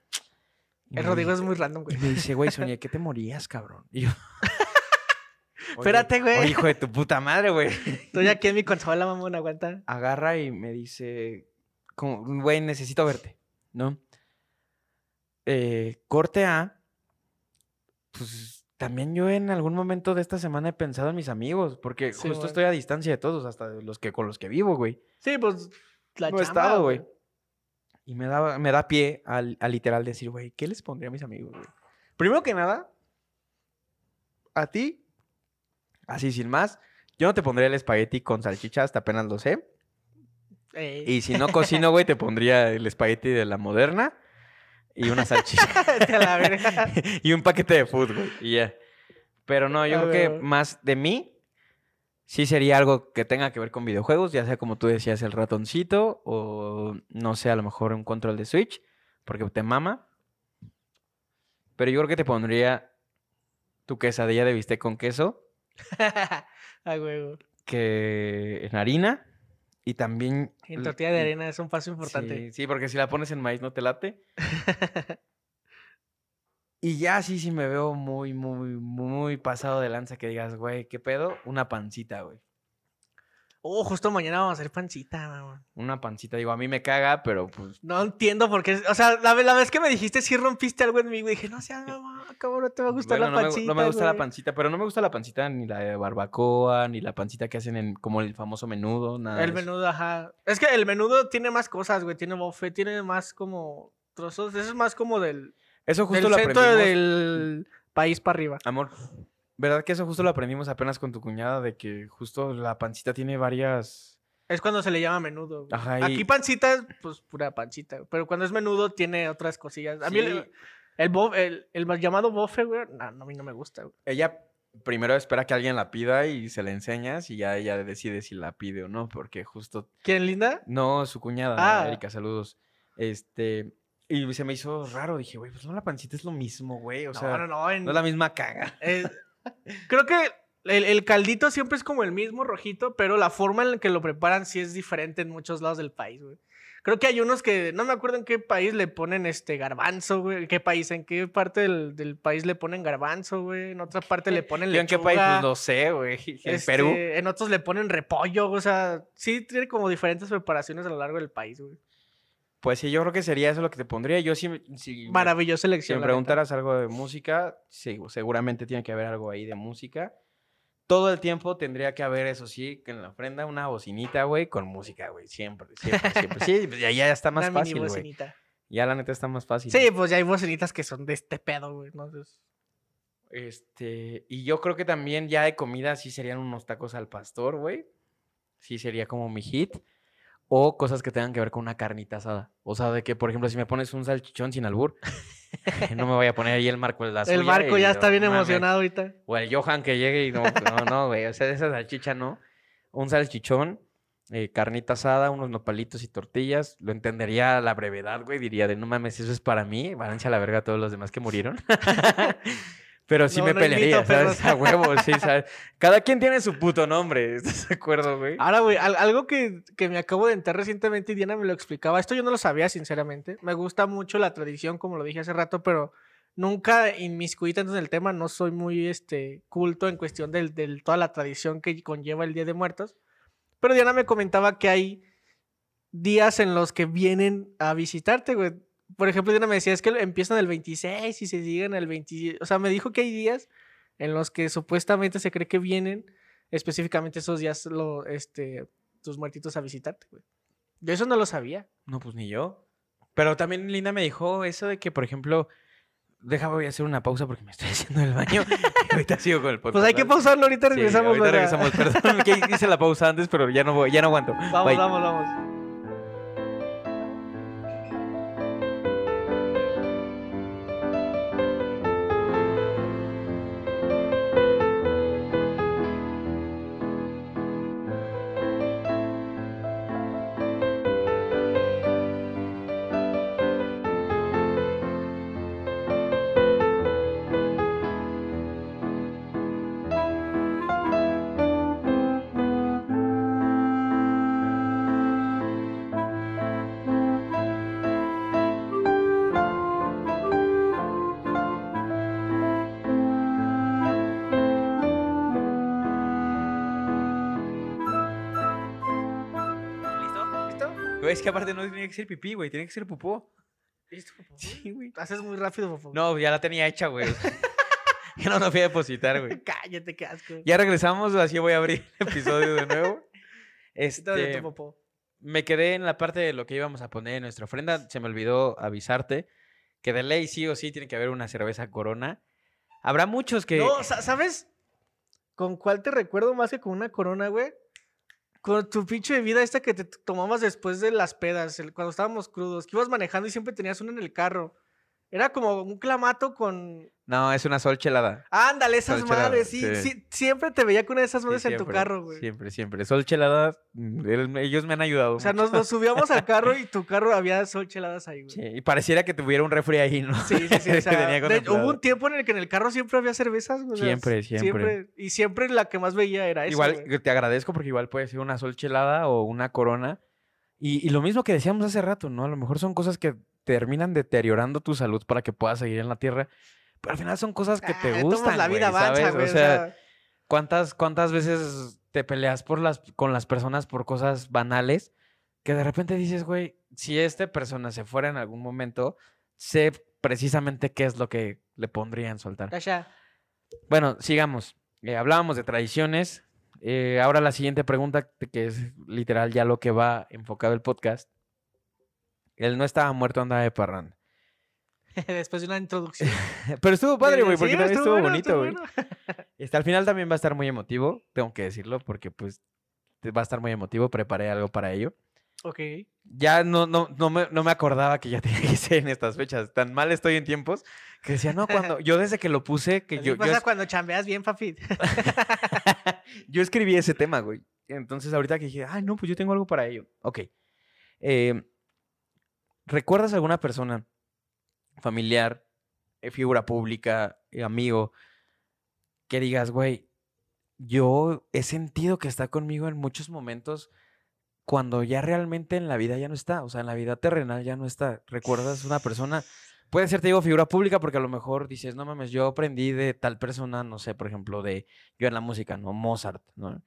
El Rodrigo es muy random, güey. me dice, güey, soñé que te morías, cabrón. Y yo... "Oye, Espérate, güey. oye, hijo de tu puta madre, güey. Estoy aquí en mi consola, mamón, aguanta. agarra y me dice, güey, necesito verte, ¿no? Eh, corte A, pues también yo en algún momento de esta semana he pensado en mis amigos, porque Sí, justo güey. estoy a distancia de todos, hasta de los que con los que vivo, güey. Sí, pues. La No he estado, güey. Y me da, me da pie al- a, literal decir, güey, ¿qué les pondría a mis amigos, güey? Primero que nada, a ti, así sin más, yo no te pondría el espagueti con salchicha, hasta apenas lo sé. Ey. Y si no cocino, güey, te pondría el espagueti de la moderna y una salchicha. Y un paquete de güey. Y ya. Pero no, yo A creo que más de mí, sí sería algo que tenga que ver con videojuegos, ya sea como tú decías, el ratoncito o no sé, a lo mejor un control de Switch, porque te mama. Pero yo creo que te pondría tu quesadilla de bistec con queso, A huevo. que en harina y también... En tortilla de arena es un paso importante. Sí, sí, porque si la pones en maíz no te late. y ya sí, sí me veo muy, muy, muy pasado de lanza que digas, güey, ¿qué pedo? Una pancita, güey. Oh, justo mañana vamos a hacer pancita. Una pancita, digo, a mí me caga, pero pues... No entiendo por qué. O sea, la, ve- la vez que me dijiste sí rompiste algo en mí, güey. Dije, no seas mamá, cabrón, no te va a gustar bueno, la no, pancita. me, no me gusta la güey". pancita, pero no me gusta la pancita ni la de barbacoa, ni la pancita que hacen en como el famoso menudo, nada. El menudo, ajá. Es que el menudo tiene más cosas, güey. Tiene bofe, tiene más como trozos. Eso es más como del, Eso justo del lo centro aprendimos. del país para arriba. Amor, ¿verdad que eso justo lo aprendimos apenas con tu cuñada? De que justo la pancita tiene varias... Es cuando se le llama menudo. güey. Ajá, y- Aquí pancita es pues pura pancita. Pero cuando es menudo tiene otras cosillas. A mí el, Sí. el, el- el llamado bofe, güey, no, no, a mí no me gusta, güey. Ella primero espera que alguien la pida y se la enseñas y ya ella decide si la pide o no, porque justo... ¿Quién, linda? No, su cuñada, Ah. Erika, saludos. Este... Y se me hizo raro, dije, güey, pues no, la pancita es lo mismo, güey, o sea, no, no, no. en- no es la misma caga. Eh, creo que el, el caldito siempre es como el mismo rojito, pero la forma en la que lo preparan sí es diferente en muchos lados del país, güey. Creo que hay unos que no me acuerdo en qué país le ponen este garbanzo, güey. ¿En qué país? ¿En qué parte del, del país le ponen garbanzo, güey? En otra parte le ponen Yo en qué lechuga. país, pues no sé, güey. En este, Perú. En otros le ponen repollo, o sea, sí tiene como diferentes preparaciones a lo largo del país, güey. Pues sí, yo creo que sería eso lo que te pondría. Yo sí, si, me- Maravillosa si elección. me la neta. preguntaras algo de música, sí, seguramente tiene que haber algo ahí de música. Todo el tiempo tendría que haber, eso sí, que en la ofrenda una bocinita, güey, con música, güey. Siempre, siempre, siempre. Sí, pues ya, ya está más Una fácil, güey. Ya la neta está más fácil. Sí, pues ya hay bocinitas que son de este pedo, güey. ¿no? Entonces, Este, y yo creo que también ya de comida sí serían unos tacos al pastor, güey. Sí sería como mi hit. O cosas que tengan que ver con una carnita asada. O sea, de que, por ejemplo, si me pones un salchichón sin albur, no me voy a poner ahí el marco de la El Marco ya está bien mames. emocionado ahorita. O el Johan que llegue y no, no, no, güey. O sea, esa salchicha no. Un salchichón, eh, carnita asada, unos nopalitos y tortillas. Lo entendería a la brevedad, güey. Diría de no mames, eso es para mí. Váyanse a la verga a todos los demás que murieron. Pero sí No, me no pelearía, invito, ¿sabes? A huevo, sí, ¿sabes? Cada quien tiene su puto nombre. ¿Estás de acuerdo, güey? Ahora, güey, al- algo que, que me acabo de enterar recientemente y Diana me lo explicaba. Esto yo no lo sabía, sinceramente. Me gusta mucho la tradición, como lo dije hace rato, pero nunca inmiscuí tanto en el tema. No soy muy este, culto en cuestión de del, toda la tradición que conlleva el Día de Muertos. Pero Diana me comentaba que hay días en los que vienen a visitarte, güey. Por ejemplo, Diana me decía, es que empiezan el 26 y se siguen el 20. O sea, me dijo que hay días en los que supuestamente se cree que vienen específicamente esos días lo, este, tus muertitos a visitarte, güey. Yo eso no lo sabía. No, pues ni yo. Pero también Linda me dijo eso de que, por ejemplo, déjame voy a hacer una pausa porque me estoy haciendo el baño. y ahorita sigo con el podcast. Pues hay que pausarlo, ahorita Sí, regresamos. ahorita verga. regresamos. Perdón que hice la pausa antes, pero ya no, voy, ya no aguanto. Vamos, Bye. vamos, vamos. Que aparte no tiene que ser pipí, güey. Tiene que ser popó. ¿Listo, Popo? Sí, güey. Haces muy rápido, Popo. No, ya la tenía hecha, güey. ya no la fui a depositar, güey. Cállate, qué asco. Ya regresamos, así voy a abrir el episodio de nuevo. Este, popó. me quedé en la parte de lo que íbamos a poner en nuestra ofrenda. Se me olvidó avisarte que de ley sí o sí tiene que haber una cerveza corona. Habrá muchos que... No, sa- ¿sabes? ¿Con cuál te recuerdo más que con una corona, güey? Con tu pinche bebida esta que te tomabas después de las pedas, el- cuando estábamos crudos, que ibas manejando y siempre tenías una en el carro. Era como un clamato con... No, es una sol chelada. Ándale, esas Sol madres, sí, sí. sí, Siempre te veía con una de esas Sí, madres en tu siempre, carro, güey. Siempre, siempre. Sol chelada, mm, el- ellos me han ayudado. O sea, nos, nos subíamos al carro y tu carro había sol cheladas ahí, güey. Sí, y pareciera que tuviera un refri ahí, ¿no? Sí, sí, sí. o sea, de- hubo un tiempo en el que en el carro siempre había cervezas. güey, sea, Siempre, siempre. Y siempre la que más veía era esa. Igual güey. te agradezco porque igual puede ser una sol chelada o una corona. Y, y lo mismo que decíamos hace rato, ¿no? A lo mejor son cosas que terminan deteriorando tu salud para que puedas seguir en la tierra. Pero al final son cosas que Ah, te todos gustan. la vida avanza, ¿sabes? güey. O sea, ¿cuántas, ¿cuántas veces te peleas por las, con las personas por cosas banales? Que de repente dices, güey, si esta persona se fuera en algún momento, sé precisamente qué es lo que le pondría en. Tasha, Bueno, sigamos. Eh, hablábamos de tradiciones. Eh, ahora la siguiente pregunta, que es literal ya lo que va enfocado el podcast. Él no estaba muerto, andaba de parranda. después de una introducción. Pero estuvo padre, güey, sí, porque también estuvo bueno, bonito, güey. bueno. Este, al final también va a estar muy emotivo, tengo que decirlo, porque pues va a estar muy emotivo. Preparé algo para ello. Ok. Ya no, no, no, me, no me acordaba que ya tenía que ser en estas fechas. Tan mal estoy en tiempos que decía, no, cuando yo desde que lo puse, que yo, pasa cuando chambeas bien, papi. yo escribí ese tema, güey. Entonces ahorita que dije, ay, no, pues yo tengo algo para ello. Ok. Eh, ¿Recuerdas alguna persona, familiar, eh, figura pública, eh, amigo, que digas, güey, yo he sentido que está conmigo en muchos momentos cuando ya realmente en la vida ya no está, o sea, en la vida terrenal ya no está. ¿Recuerdas una persona? Puede ser, te digo, figura pública porque a lo mejor dices, no mames, yo aprendí de tal persona, no sé, por ejemplo, de yo en la música, ¿no? Mozart, ¿no?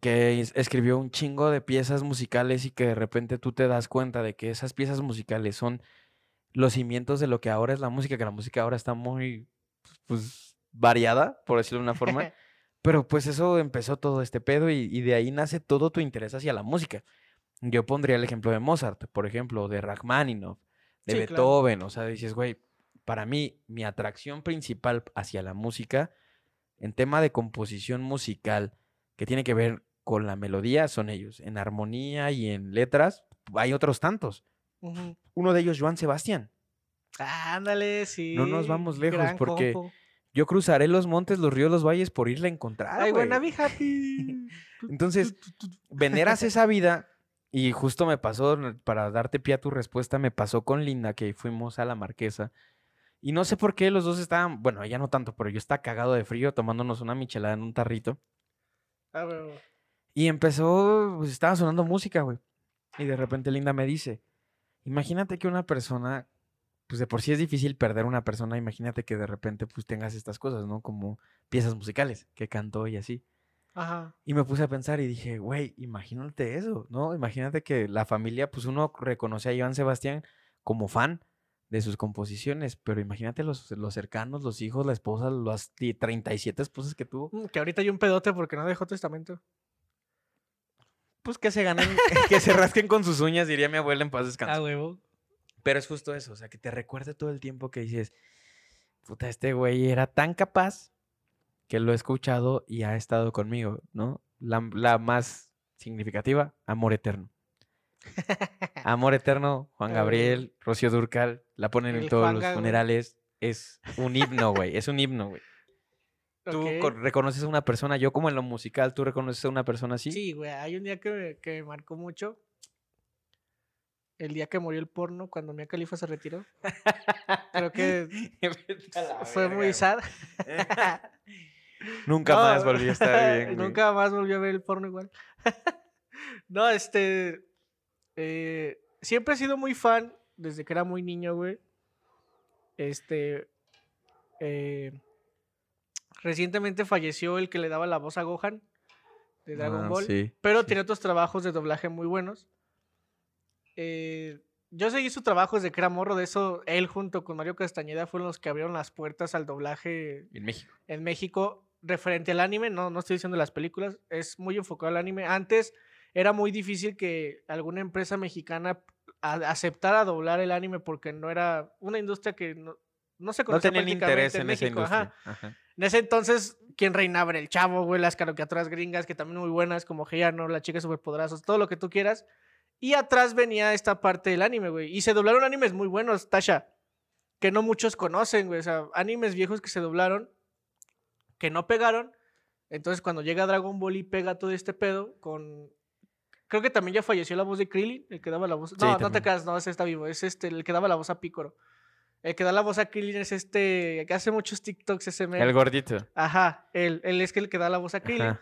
Que es- escribió un chingo de piezas musicales y que de repente tú te das cuenta de que esas piezas musicales son los cimientos de lo que ahora es la música, que la música ahora está muy, pues, variada, por decirlo de una forma. Pero pues eso empezó todo este pedo y, y de ahí nace todo tu interés hacia la música. Yo pondría el ejemplo de Mozart, por ejemplo, de Rachmaninoff, de Sí, claro. Beethoven. O sea, dices, güey, para mí, mi atracción principal hacia la música, en tema de composición musical, que tiene que ver con la melodía son ellos. En armonía y en letras hay otros tantos. Uno de ellos, Joan Sebastián. Ándale, sí. No nos vamos lejos, porque compo. Yo cruzaré los montes, los ríos, los valles por irla a encontrar. Ay, be happy. Entonces, veneras esa vida y justo me pasó, para darte pie a tu respuesta, me pasó con Linda que fuimos a la Marquesa. Y no sé por qué los dos estaban, bueno, ella no tanto, pero yo estaba cagado de frío tomándonos una michelada en un tarrito. Ah. Y empezó, pues estaba sonando música, güey. Y de repente Linda me dice, imagínate que una persona, pues de por sí es difícil perder una persona, imagínate que de repente pues tengas estas cosas, ¿no? Como piezas musicales, que cantó y así. Ajá. Y me puse a pensar y dije, güey, imagínate eso, ¿no? Imagínate que la familia, pues uno reconoce a Joan Sebastián como fan de sus composiciones, pero imagínate los, los cercanos, los hijos, la esposa, las ti- 37 esposas que tuvo. Mm, Que ahorita hay un pedote porque no dejó testamento. Pues que se ganen, que se rasquen con sus uñas, diría mi abuela en paz. Ah, huevo. Pero es justo eso, o sea, que te recuerde todo el tiempo que dices, puta, este güey era tan capaz que lo he escuchado y ha estado conmigo, ¿no? La, la más significativa, Amor Eterno. Amor Eterno, Juan Ah, Gabriel, Rocío Durcal, la ponen en todos Juanga, los güey. funerales. Es un himno, güey, es un himno, güey. Tú reconoces a una persona, yo como en lo musical, ¿tú reconoces a una persona así? Sí, güey. Hay un día que me, que me marcó mucho. El día que murió el porno, cuando Mia Khalifa se retiró. Creo que fue verga, muy sad. Nunca No, más volví a estar bien. güey. Nunca más volví a ver el porno igual. no, este. eh, siempre he sido muy fan desde que era muy niño, güey. Este. eh, recientemente falleció el que le daba la voz a Gohan de Dragon Ah, Ball. sí, Pero sí. tiene otros trabajos de doblaje muy buenos. Eh, yo seguí su trabajo desde que era morro. De eso, él junto con Mario Castañeda fueron los que abrieron las puertas al doblaje En México. en México referente al anime, no, no estoy diciendo las películas, es muy enfocado al anime. Antes era muy difícil que alguna empresa mexicana aceptara doblar el anime porque no era una industria que no, no se No conocía tenían interés prácticamente en esa México, ajá. industria. Ajá. En ese entonces, quien reinaba era el chavo, güey, las caricaturas gringas, que también muy buenas, como Geyano, las chicas superpoderosas, todo lo que tú quieras. Y atrás venía esta parte del anime, güey. Y se doblaron animes muy buenos, Tasha, que no muchos conocen, güey. O sea, animes viejos que se doblaron, que no pegaron. Entonces, cuando llega Dragon Ball y pega todo este pedo, con. Creo que también ya falleció la voz de Krillin, el que daba la voz. No, no te creas, no, ese está vivo. Es este, el que daba la voz a Picoro. El que da la voz a Krillin es este, que hace muchos TikToks ese men. El gordito. Ajá, él, él es que el que da la voz a Krillin. Ajá.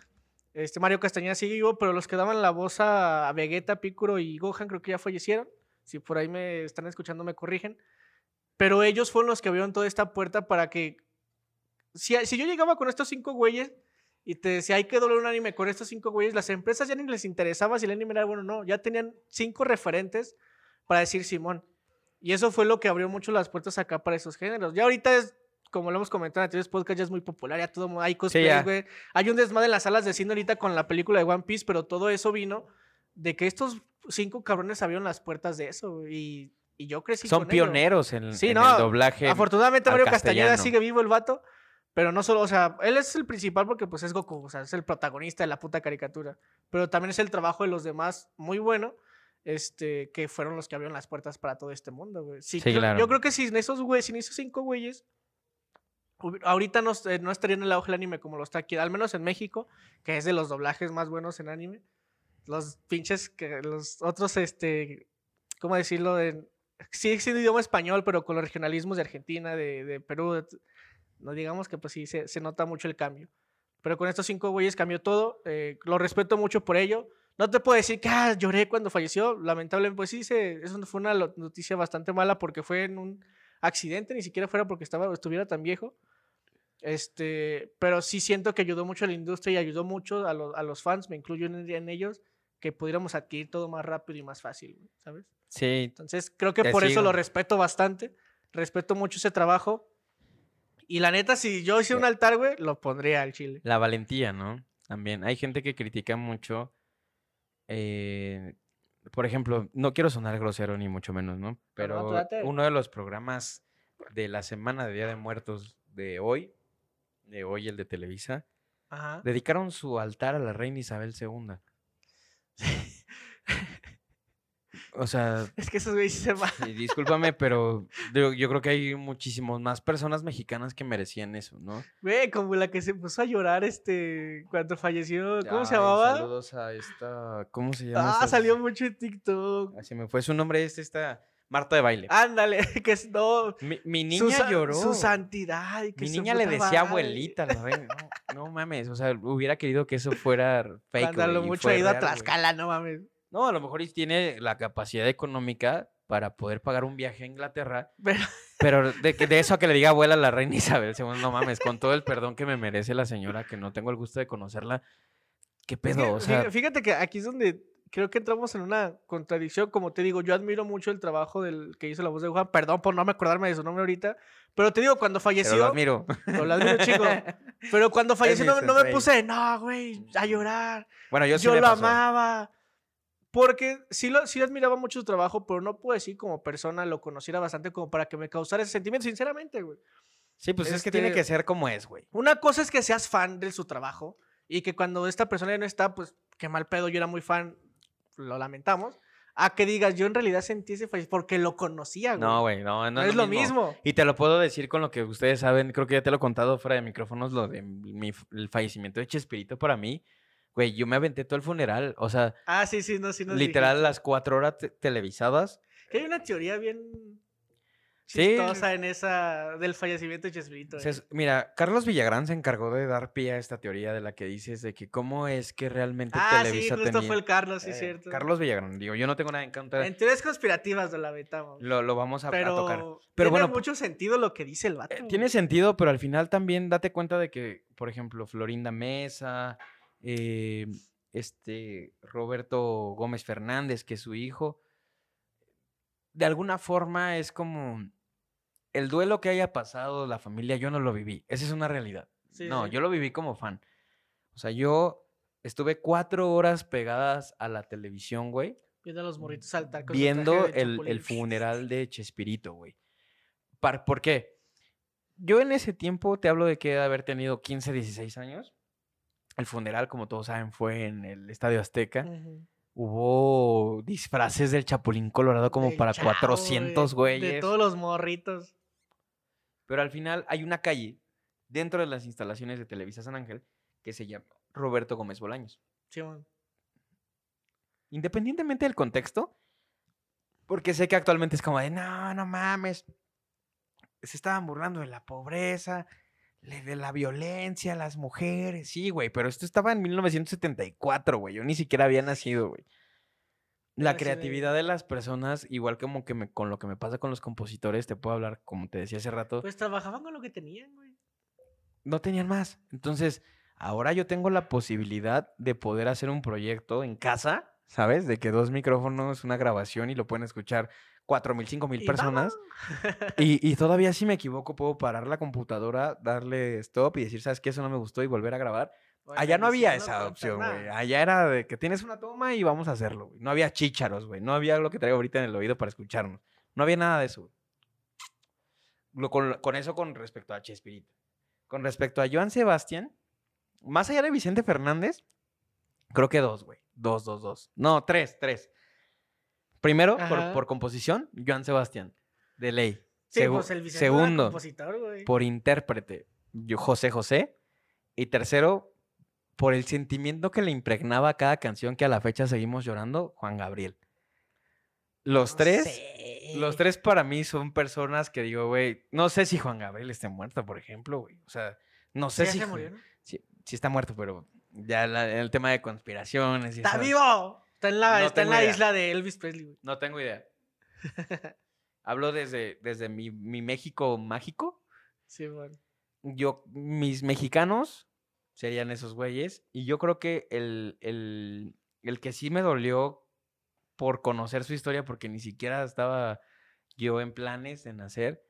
Este Mario Castañeda sigue vivo, pero los que daban la voz a, a Vegeta, Piccolo y Gohan creo que ya fallecieron. Si por ahí me están escuchando, me corrigen. Pero ellos fueron los que abrieron toda esta puerta para que. Si, si yo llegaba con estos cinco güeyes y te decía, hay que doblar un anime con estos cinco güeyes, las empresas ya ni les interesaba si el anime era bueno o no. Ya tenían cinco referentes para decir Simón. Y eso fue lo que abrió mucho las puertas acá para esos géneros. Ya ahorita es, como lo hemos comentado en anteriores podcasts, ya es muy popular, ya todo hay cosplays, güey. Hay un desmadre en las salas de cine ahorita con la película de One Piece, pero todo eso vino de que estos cinco cabrones abrieron las puertas de eso, y, y yo crecí Son con ello. pioneros en, Sí, en no, el doblaje. Afortunadamente Mario Castañeda sigue vivo el vato, pero no solo, o sea, él es el principal porque pues es Goku, o sea, es el protagonista de la puta caricatura, pero también es el trabajo de los demás muy bueno, este, que fueron los que abrieron las puertas para todo este mundo, güey. Sí, Sí, claro. Yo creo que sin esos güeyes, sin esos cinco güeyes, ahorita no, eh, no estaría en el auge el anime como lo está aquí, al menos en México, que es de los doblajes más buenos en anime. Los pinches, que los otros, este, ¿cómo decirlo? En, sigue siendo idioma español, pero con los regionalismos de Argentina, de, de Perú, no digamos que pues sí, se, se nota mucho el cambio. Pero con estos cinco güeyes cambió todo, eh, lo respeto mucho por ello. No te puedo decir que ah, lloré cuando falleció, lamentablemente, pues sí, se, eso fue una noticia bastante mala porque fue en un accidente, ni siquiera fuera porque estaba, estuviera tan viejo. Este, pero sí siento que ayudó mucho a la industria y ayudó mucho a, lo- a los fans, me incluyo en, en ellos, que pudiéramos adquirir todo más rápido y más fácil, ¿sabes? Sí, Entonces, creo que por eso lo respeto bastante. Respeto mucho ese trabajo. Y la neta, si yo hiciera un altar, güey, lo pondría al chile. la valentía, ¿no? También. Hay gente que critica mucho. eh, por ejemplo, no quiero sonar grosero ni mucho menos, ¿no? Pero uno de los programas de la semana de Día de Muertos de hoy, de hoy el de Televisa, Ajá. dedicaron su altar a la reina Isabel II. O sea, Es que esos güeyes se van. y discúlpame, pero yo, yo creo que hay muchísimas más personas mexicanas que merecían eso, ¿no? Güey, como la que se puso a llorar este cuando falleció. ¿Cómo se llamaba? Saludos a esta. ¿Cómo se llama? Ah, esta? salió mucho en TikTok. Se me fue su nombre, es esta. Marta de baile. Ándale, que es no. mi, mi su niña sa- lloró. Su santidad. que Mi su niña le decía madre. abuelita. la reina. No, no mames, o sea, hubiera querido que eso fuera fake. Cuando a lo güey, y mucho ha ido a. Tlaxcala, no mames. No, a lo mejor tiene la capacidad económica para poder pagar un viaje a Inglaterra, Pero, pero de, de eso a que le diga abuela a la reina Isabel II, no mames, con todo el perdón que me merece la señora, que no tengo el gusto de conocerla, ¿qué pedo? O sea, fí- fíjate que aquí es donde creo que entramos en una contradicción. Como te digo, yo admiro mucho el trabajo del que hizo la voz de Juan. Perdón por no me acordarme de su nombre ahorita. Pero te digo, cuando pero falleció. lo admiro. Pero lo admiro, chico. Pero cuando falleció no, no me puse, no, güey, a llorar. Bueno, yo Yo, sí me lo pasó. amaba. Porque sí, lo, sí admiraba mucho su trabajo, pero no puedo decir como persona lo conociera bastante como para que me causara ese sentimiento, sinceramente, güey. Sí, pues es que tiene Este- que ser como es, güey. Una cosa es que seas fan de su trabajo y que cuando esta persona ya no está, pues qué mal pedo, yo era muy fan, lo lamentamos. A que digas, yo en realidad sentí ese fallecimiento porque lo conocía, güey. No, güey, no, no, No, es lo mismo. Y te lo puedo decir con lo que ustedes saben, creo que ya te lo he contado fuera de micrófonos, lo de mi, el fallecimiento de Chespirito para mí. Güey, yo me aventé todo el funeral, o sea, Ah, sí, sí, no, sí, no. literal las cuatro horas te- televisadas. Que hay una teoría bien Sí. chistosa en esa del fallecimiento de Chespirito. Eh. mira, Carlos Villagrán se encargó de dar pie a esta teoría de la que dices de que cómo es que realmente Ah, sí, Televisa justo tenía... fue el Carlos, sí, Eh, cierto. Carlos Villagrán, digo, yo no tengo nada en contra. En teorías conspirativas no la vetamos. Lo, lo vamos a, tocar. Pero tiene bueno, mucho sentido lo que dice el vato. Eh, güey. tiene sentido, pero al final también date cuenta de que, por ejemplo, Florinda Mesa, eh, este Roberto Gómez Fernández, que es su hijo, de alguna forma es como el duelo que haya pasado la familia, yo no lo viví. Esa es una realidad. Sí, no, sí. yo lo viví como fan. O sea, yo estuve cuatro horas pegadas a la televisión, güey, Viendo a los morritos saltar con su viendo el, funeral de Chespirito, güey. ¿Por qué? Yo en ese tiempo te hablo de que de haber tenido 15, 16 años. El funeral, como todos saben, fue en el Estadio Azteca. Hubo disfraces del Chapulín Colorado como Del para Chavo, 400 güey, güeyes. De todos los morritos. Pero al final hay una calle dentro de las instalaciones de Televisa San Ángel que se llama Roberto Gómez Bolaños. Simón. independientemente del contexto, porque sé que actualmente es como de, no, no mames, se estaban burlando de la pobreza, de la violencia, las mujeres, sí, güey, pero esto estaba en 1974, güey, yo ni siquiera había nacido, güey. La creatividad de las personas, igual como que me, con lo que me pasa con los compositores, te puedo hablar, como te decía hace rato, Pues trabajaban con lo que tenían, güey. no tenían más. Entonces, ahora yo tengo la posibilidad de poder hacer un proyecto en casa, ¿sabes? De que dos micrófonos, una grabación y lo pueden escuchar cuatro mil, cinco mil Y personas. Y, y todavía si me equivoco puedo parar la computadora, darle stop y decir, ¿sabes qué? Eso no me gustó y volver a grabar. Oye, Allá no había no esa opción, güey. Allá era de que tienes una toma y vamos a hacerlo, güey. No había chícharos, güey. No había lo que traigo ahorita en el oído para escucharnos. No había nada de eso. Lo- con, con eso con respecto a Chespirito. Con respecto a Joan Sebastián, más allá de Vicente Fernández, creo que dos, güey. Dos, dos, dos. No, tres, tres. Primero, por, composición, Joan Sebastián, de ley. Sí, Segu- pues el segundo, compositor, güey. por intérprete, yo, José José. Y tercero, por el sentimiento que le impregnaba a cada canción que a la fecha seguimos llorando, Juan Gabriel. Los No tres, sé. los tres para mí son personas que digo, güey, no sé si Juan Gabriel esté muerto, por ejemplo, güey. O sea, no sé si, se murió, ¿no? si, si está muerto, pero ya la- el tema de conspiraciones y ¡Está vivo! Está en la, No está en la isla de Elvis Presley, güey. No tengo idea. Hablo desde, desde mi, mi México mágico. Sí, bueno. yo, mis mexicanos serían esos güeyes. Y yo creo que el, el, el que sí me dolió por conocer su historia, porque ni siquiera estaba yo en planes de nacer,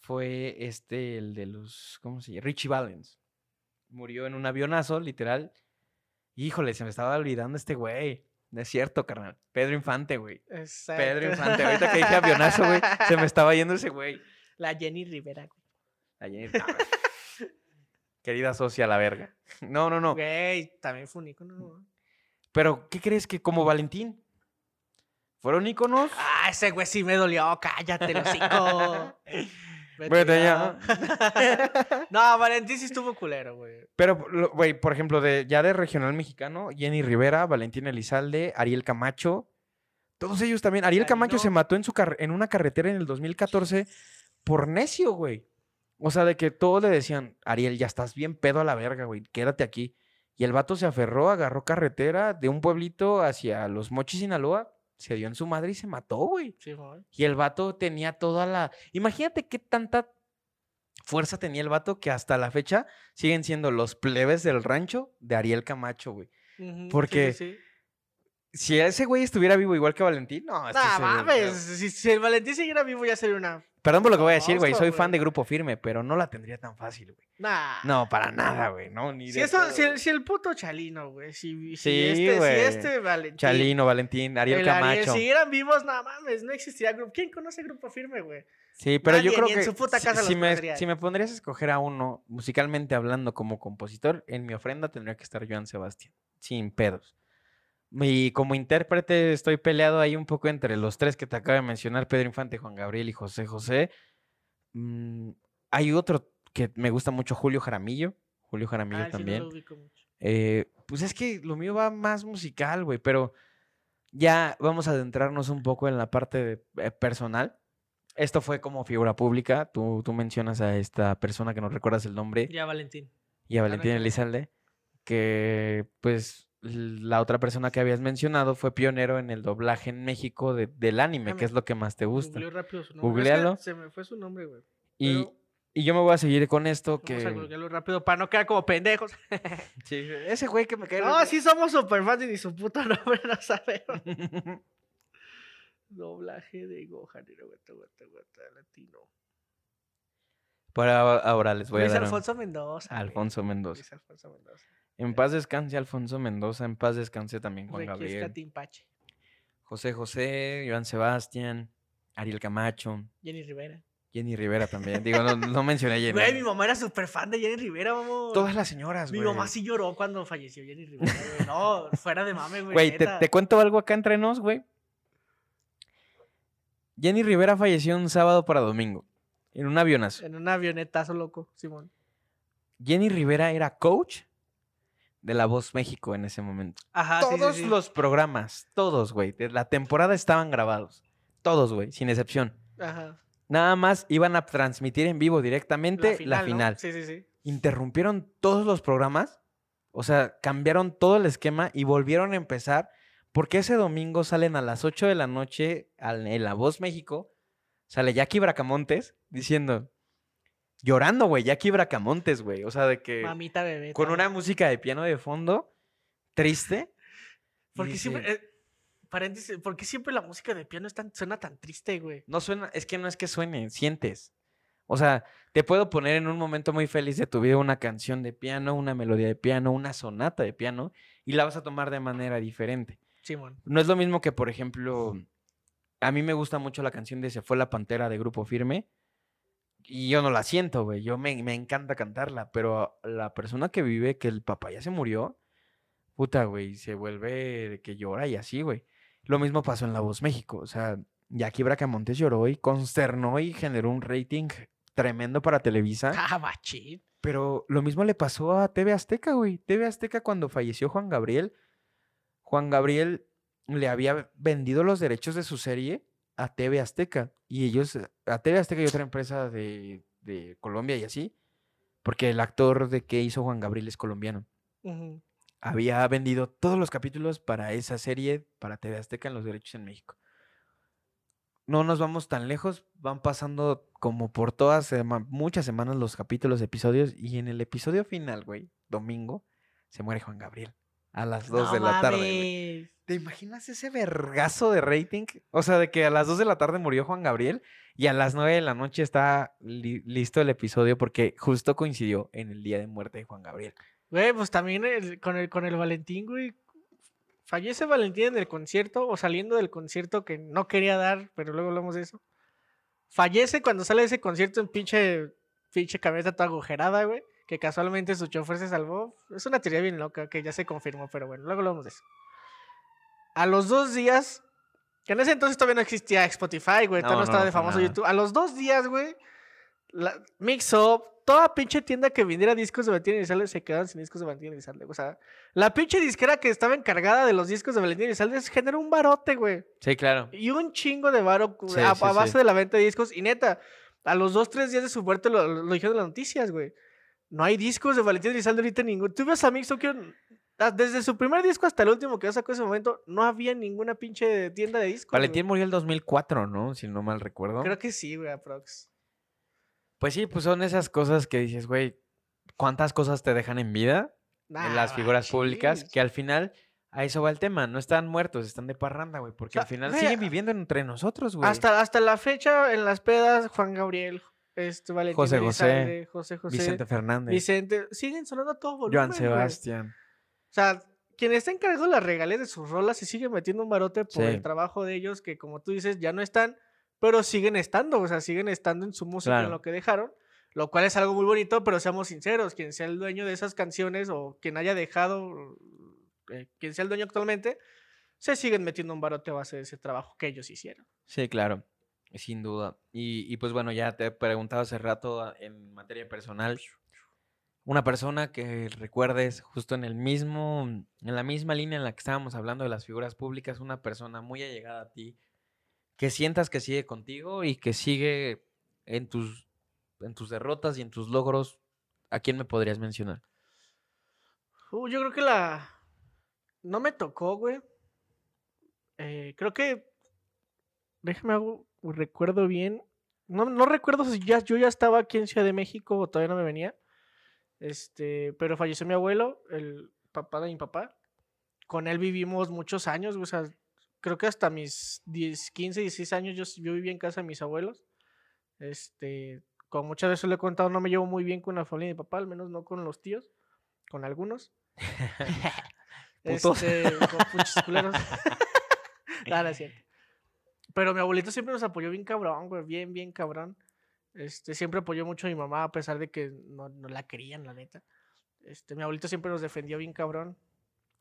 fue este, el de los, ¿cómo se llama? Richie Valens. Murió en un avionazo, literal. Híjole, se me estaba olvidando este güey. No es cierto, carnal. Pedro Infante, güey. Exacto. Pedro Infante. Ahorita que dije avionazo, güey, se me estaba yendo ese güey. La Jenny Rivera, güey. La Jenny- no, Querida socia, la verga. No, no, no. Güey, también fue un ícono. Pero, ¿qué crees que como Valentín? ¿Fueron íconos? Ah, ese güey sí me dolió. Cállate, los cinco. Vete ya. no, Valentín sí estuvo culero, güey. Pero, güey, por ejemplo, de, ya de regional mexicano, Jenny Rivera, Valentín Elizalde, Ariel Camacho, todos ellos también. Ariel Camacho se mató en, su car- en una carretera en el 2014 por necio, güey. O sea, de que todos le decían, Ariel, ya estás bien pedo a la verga, güey, quédate aquí. Y el vato se aferró, agarró carretera de un pueblito hacia Los Mochis, Sinaloa, se dio en su madre y se mató, güey. Sí, güey. Y el vato tenía toda la... Imagínate qué tanta fuerza tenía el vato que hasta la fecha siguen siendo los plebes del rancho de Ariel Camacho, güey. Porque sí, sí. Si ese güey estuviera vivo igual que Valentín, no, Nah, mames. Si, si el Valentín siguiera vivo, ya sería una. Perdón por lo que voy a decir, güey. Soy fan de Grupo Firme, pero no la tendría tan fácil, güey. Nah. No, para nada, güey. No, ni Si, de eso, si, el, si puto Chalino, güey. Si, si Sí, este, si este Valentín. Chalino, Valentín, Ariel el Ariel Camacho. siguieran vivos, nada mames. No existiría grupo. ¿Quién conoce grupo firme, güey? Sí, pero yo creo que su puta si- casa si, me, si me pondrías a escoger a uno, musicalmente hablando como compositor, en mi ofrenda tendría que estar Joan Sebastián, sin pedos. Y como intérprete estoy peleado ahí un poco entre los tres que te acabo de mencionar, Pedro Infante, Juan Gabriel y José José. Mm, hay otro que me gusta mucho, Julio Jaramillo. Julio Jaramillo Ah, sí, no también. lo ubico mucho. Eh, pues es que lo mío va más musical, güey, pero ya vamos a adentrarnos un poco en la parte de- eh, personal. Esto fue como figura pública. Tú, tú mencionas a esta persona que no recuerdas el nombre Ya, Valentín. y a Valentín recuerdo. Elizalde, que pues la otra persona que habías mencionado fue pionero en el doblaje en México de- del anime, que es lo que más te gusta. Googleo rápido su nombre. Es que Googlealo. se me fue su nombre, güey. Y, pero- y yo me voy a seguir con esto Vamos a que... googlearlo rápido para no quedar como pendejos. Sí, ese güey que me cae... No, sí somos super fans y ni su puto nombre no sabemos. Doblaje de Gohan. Guata, guata, guata, latino. Para ahora les voy a dar... Alfonso Mendoza. Alfonso Mendoza. Luis Alfonso Mendoza. En paz descanse Alfonso Mendoza, en paz descanse también Juan Requiesca Gabriel, Timpache. José José, Joan Sebastián, Ariel Camacho, Jenny Rivera. Jenny Rivera también. Digo, no, no mencioné a Jenny. Güey, mi mamá era súper fan de Jenny Rivera, vamos. Todas las señoras, Mi güey. mamá sí lloró cuando falleció Jenny Rivera, güey. No, fuera de mame, güey. Güey, te cuento algo acá entre nos, güey. Jenny Rivera falleció un sábado para domingo, en un avionazo. En un avionetazo loco, Simón. Jenny Rivera era coach de La Voz México en ese momento. Ajá, Ah, sí, sí, todos sí. los programas, todos, güey, de la temporada estaban grabados. Todos, güey, sin excepción. Ajá. Nada más iban a transmitir en vivo directamente la final. ¿no? Sí, sí, sí. Interrumpieron todos los programas, o sea, cambiaron todo el esquema y volvieron a empezar porque ese domingo salen a las 8 de la noche en La Voz México, sale Jackie Bracamontes diciendo, llorando, güey, Jackie Bracamontes, güey, o sea, de que Mamita bebé. con una música de piano de fondo, triste. Porque dice, siempre. eh, paréntesis, ¿por qué siempre la música de piano es tan- suena tan triste, güey? No suena, es que no es que suene, sientes. O sea, te puedo poner en un momento muy feliz de tu vida una canción de piano, una melodía de piano, una sonata de piano, y la vas a tomar de manera diferente. Simón. No es lo mismo que, por ejemplo, a mí me gusta mucho la canción de Se fue la pantera de Grupo Firme, y yo no la siento, güey. Yo me, me encanta cantarla, pero la persona que vive, que el papá ya se murió, puta, güey, se vuelve que llora y así, güey. Lo mismo pasó en La Voz México, o sea, Jackie Bracamontes lloró y consternó y generó un rating tremendo para Televisa. Ah, machín. Pero lo mismo le pasó a TV Azteca, güey. TV Azteca cuando falleció Juan Gabriel, Juan Gabriel le había vendido los derechos de su serie a TV Azteca. Y ellos, a TV Azteca y otra empresa de, de Colombia y así, porque el actor de que hizo Juan Gabriel es colombiano. Había vendido todos los capítulos para esa serie, para TV Azteca en los derechos en México. No nos vamos tan lejos, van pasando como por todas, sema- muchas semanas los capítulos, episodios, y en el episodio final, güey, domingo, se muere Juan Gabriel. A las 2 No de la tarde, güey. ¿Te imaginas ese vergazo de rating? O sea, de que a las 2 de la tarde murió Juan Gabriel y a las 9 de la noche está li- listo el episodio porque justo coincidió en el día de muerte de Juan Gabriel. Güey, pues también el- con, el, con el Valentín, güey. Fallece Valentín en el concierto o saliendo del concierto que no quería dar, pero luego hablamos de eso. Fallece cuando sale de ese concierto en pinche, pinche camioneta toda agujerada, güey. Que casualmente su chofer se salvó. Es una teoría bien loca que ya se confirmó, pero bueno, luego hablamos de eso. A los dos días, que en ese entonces todavía no existía Spotify, güey, todavía No, estaba no, de famoso. YouTube. A los dos días, güey, Mix Up, toda pinche tienda que vendiera discos de Valentín Elizalde se quedaron sin discos de Valentín Elizalde. O sea, la pinche disquera que estaba encargada de los discos de Valentín Elizalde generó un barote, güey. Sí, claro. Y un chingo de Sí, a, sí, a base sí. de la venta de discos. Y neta, a los dos, tres días de su muerte lo, lo dijeron en las noticias, güey. No hay discos de Valentín Elizalde ahorita ningún. Tú ves a Mix Up que ah, desde su primer disco hasta el último que sacó ese momento, no había ninguna pinche tienda de discos. güey. Valentín murió el 2004, ¿no? Si no mal recuerdo. Creo que sí, güey, aprox. Pues sí, pues son esas cosas que dices, güey, ¿cuántas cosas te dejan en vida? en las figuras públicas, que al final a eso va el tema. No están muertos, están de parranda, güey. Porque sea, al final güey, siguen viviendo entre nosotros, güey. Hasta, hasta la fecha, en las pedas, Juan Gabriel, este, Valentín José José, Elizalde, José José, Vicente Fernández, Vicente, siguen sonando a todo volumen, Joan güey. Sebastián. O sea, quien está encargado de las regalías de sus rolas se sigue metiendo un barote por Sí. el trabajo de ellos, que como tú dices, ya no están, pero siguen estando, o sea, siguen estando en su música, Claro. en lo que dejaron, lo cual es algo muy bonito, pero seamos sinceros, quien sea el dueño de esas canciones o quien haya dejado, eh, quien sea el dueño actualmente, se siguen metiendo un barote a base de ese trabajo que ellos hicieron. Sí, claro, sin duda. Y, y pues bueno, ya te he preguntado hace rato a- en materia personal. Una persona que recuerdes justo en el mismo, en la misma línea en la que estábamos hablando de las figuras públicas, una persona muy allegada a ti, que sientas que sigue contigo y que sigue en tus, en tus derrotas y en tus logros, ¿a quién me podrías mencionar? Uh, yo creo que la... No me tocó, güey. Eh, creo que... Déjame hago... Recuerdo bien. No, no recuerdo si ya, yo ya estaba aquí en Ciudad de México o todavía no me venía. Este, pero falleció mi abuelo, el papá de mi papá. Con él vivimos muchos años, o sea, creo que hasta mis 10, 15, 16 años yo, yo viví en casa de mis abuelos. Este, como muchas veces le he contado, no me llevo muy bien con la familia de mi papá, al menos no con los tíos, con algunos. Este, con culeros. Nada, es cierto. Pero mi abuelito siempre nos apoyó bien cabrón, güey, bien, bien cabrón. Este, siempre apoyó mucho a mi mamá, a pesar de que no, no la querían, la neta. Este, mi abuelito siempre nos defendió bien cabrón.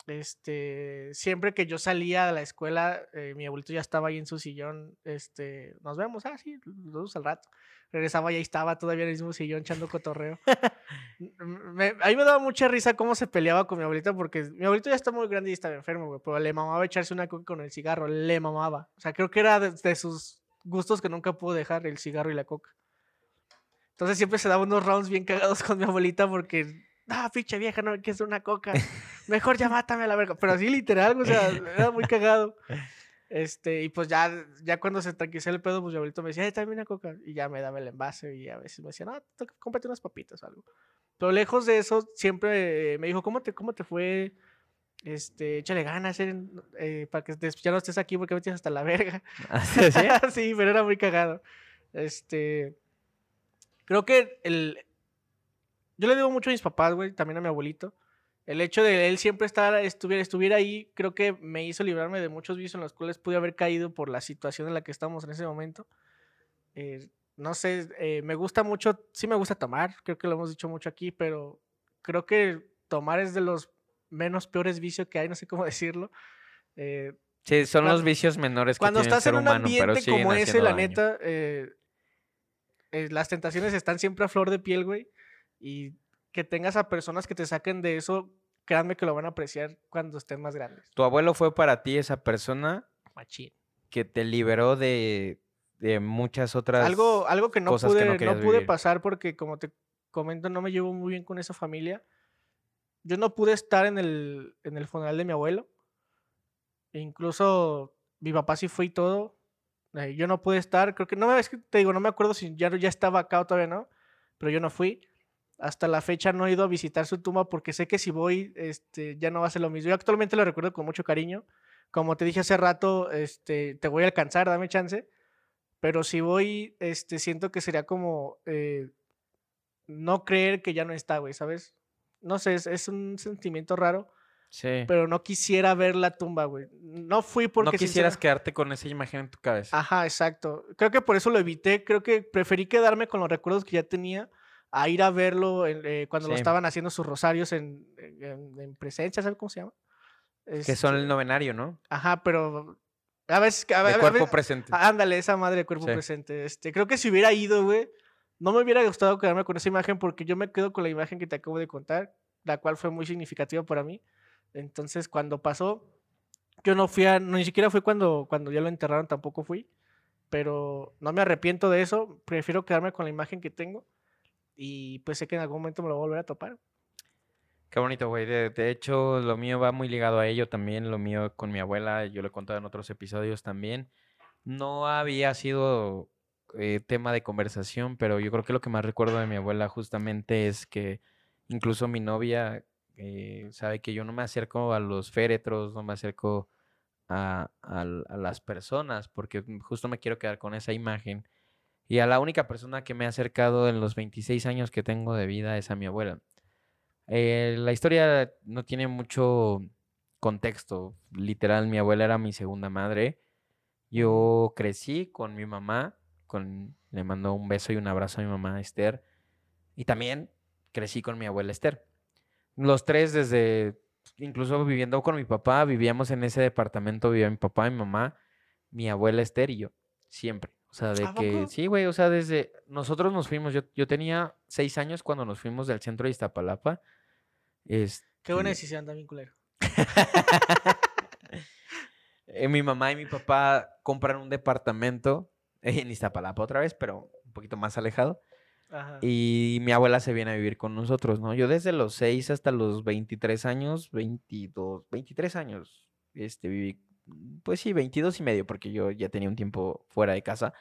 Este, siempre que yo salía de la escuela, eh, mi abuelito ya estaba ahí en su sillón. Este, nos vemos, ah, sí, nos vemos al rato. Regresaba y ahí estaba todavía en el mismo sillón echando cotorreo. Me- a mí me daba mucha risa cómo se peleaba con mi abuelita porque mi abuelito ya está muy grande y estaba enfermo, güey, pero le mamaba echarse una coca con el cigarro, le mamaba. O sea, creo que era de, de sus gustos que nunca pudo dejar, el cigarro y la coca. Entonces siempre se daba unos rounds bien cagados con mi abuelita porque, ah, pinche vieja, no me quieres una coca. Mejor ya mátame a la verga. Pero así literal, o sea, era muy cagado. Este, y pues ya, ya cuando se tranquilizó el pedo, pues mi abuelito me decía, ay, también una coca. Y ya me daba el envase y a veces me decía, no, cómprate unas papitas o algo. Pero lejos de eso, siempre eh, me dijo, ¿cómo te, cómo te fue? Este, échale ganas, eh, eh, para que ya no estés aquí porque me tienes hasta la verga. ¿Sí? sí, pero era muy cagado. Este. Creo que el. Yo le debo mucho a mis papás, güey, también a mi abuelito. El hecho de él siempre estar, estuviera, estuviera ahí, creo que me hizo librarme de muchos vicios en los cuales pude haber caído por la situación en la que estamos en ese momento. Eh, no sé, eh, me gusta mucho, sí me gusta tomar, creo que lo hemos dicho mucho aquí, pero creo que tomar es de los menos peores vicios que hay, no sé cómo decirlo. Eh, Sí, son los Cuando- vicios menores que cuando tiene el estás ser en un humano, ambiente como ese, la daño. neta, eh, eh, las tentaciones están siempre a flor de piel, güey. Y que tengas a personas que te saquen de eso, créanme que lo van a apreciar cuando estén más grandes. Tu abuelo fue para ti esa persona Machín. que te liberó de, de muchas otras... Algo, algo que no cosas que pude, no no querías pude vivir. pasar porque, como te comento, no me llevo muy bien con esa familia. Yo no pude estar en el, en el funeral de mi abuelo. E incluso mi papá sí fue y todo. Eh, yo no pude estar, creo que no me es que te digo, no me acuerdo si ya, ya estaba acá o todavía no, pero yo no fui. Hasta la fecha no he ido a visitar su tumba porque sé que si voy, este, ya no va a ser lo mismo. Yo actualmente lo recuerdo con mucho cariño. Como te dije hace rato, este, te voy a alcanzar, dame chance. Pero si voy, este, siento que sería como eh, no creer que ya no está, güey, ¿sabes? No sé, es, es un sentimiento raro, Sí. pero no quisiera ver la tumba, güey. No fui porque no quisieras sincera- quedarte con esa imagen en tu cabeza. Ajá, exacto. Creo que por eso lo evité. Creo que preferí quedarme con los recuerdos que ya tenía a ir a verlo en- eh, cuando lo Sí. estaban haciendo sus rosarios en, en- en presencia, ¿sabes cómo se llama? Que son el Este, novenario, ¿no? Ajá, pero a veces... A, De ve- a cuerpo veces- presente. Ándale, esa madre de cuerpo Sí. presente. Este, creo que si hubiera ido, güey, no me hubiera gustado quedarme con esa imagen porque yo me quedo con la imagen que te acabo de contar, la cual fue muy significativa para mí. Entonces, cuando pasó, yo no fui a, ni siquiera fue cuando, cuando ya lo enterraron, tampoco fui. Pero no me arrepiento de eso, prefiero quedarme con la imagen que tengo y pues sé que en algún momento me lo voy a volver a topar. Qué bonito, güey. De, hecho, lo mío va muy ligado a ello también. Lo mío con mi abuela, yo lo he contado en otros episodios también. No había sido eh, tema de conversación, pero yo creo que lo que más recuerdo de mi abuela justamente es que incluso mi novia eh, sabe que yo no me acerco a los féretros, no me acerco a las personas, porque justo me quiero quedar con esa imagen. Y a la única persona que me ha acercado en los 26 años que tengo de vida es a mi abuela. Eh, la historia no tiene mucho contexto. Literal, mi abuela era mi segunda madre. Yo crecí con mi mamá, con, le mando un beso y un abrazo a mi mamá Esther. Y también crecí con mi abuela Esther. Los tres desde, incluso viviendo con mi papá, vivíamos en ese departamento, vivía mi papá, mi mamá, mi abuela Esther y yo. Siempre. O sea, de ¿A que, sí, güey, o sea, desde nosotros nos fuimos, yo, yo tenía seis años cuando nos fuimos del centro de Iztapalapa. Qué buena Este, decisión también, culero. eh, mi mamá y mi papá compran un departamento en Iztapalapa otra vez, pero un poquito más alejado. Ajá. Y mi abuela se viene a vivir con nosotros, ¿no? Yo desde los 6 hasta los 23 años, 22, 23 años, este, viví, pues sí, 22 y medio, porque yo ya tenía un tiempo fuera de casa.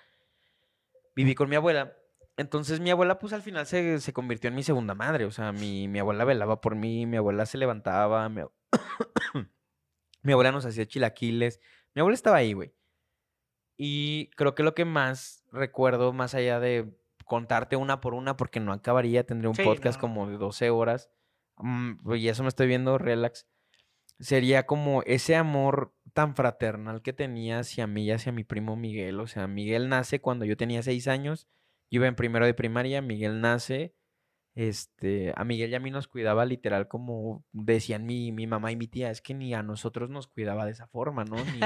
Viví con mi abuela. Entonces mi abuela, pues al final se, se convirtió en mi segunda madre. O sea, mi, mi abuela velaba por mí, mi abuela se levantaba, mi, ab- mi abuela nos hacía chilaquiles. Mi abuela estaba ahí, güey. Y creo que lo que más recuerdo, más allá de contarte una por una, porque no acabaría, tendría un Sí, podcast no. como de 12 horas. mm, y eso me estoy viendo relax. Sería como ese amor tan fraternal que tenía hacia mí y hacia mi primo Miguel. O sea, Miguel nace cuando yo tenía 6 años. Yo iba en primero de primaria, Miguel nace. Este, a Miguel y a mí nos cuidaba literal como decían mi, mi mamá y mi tía, es que ni a nosotros nos cuidaba de esa forma, ¿no? Ni,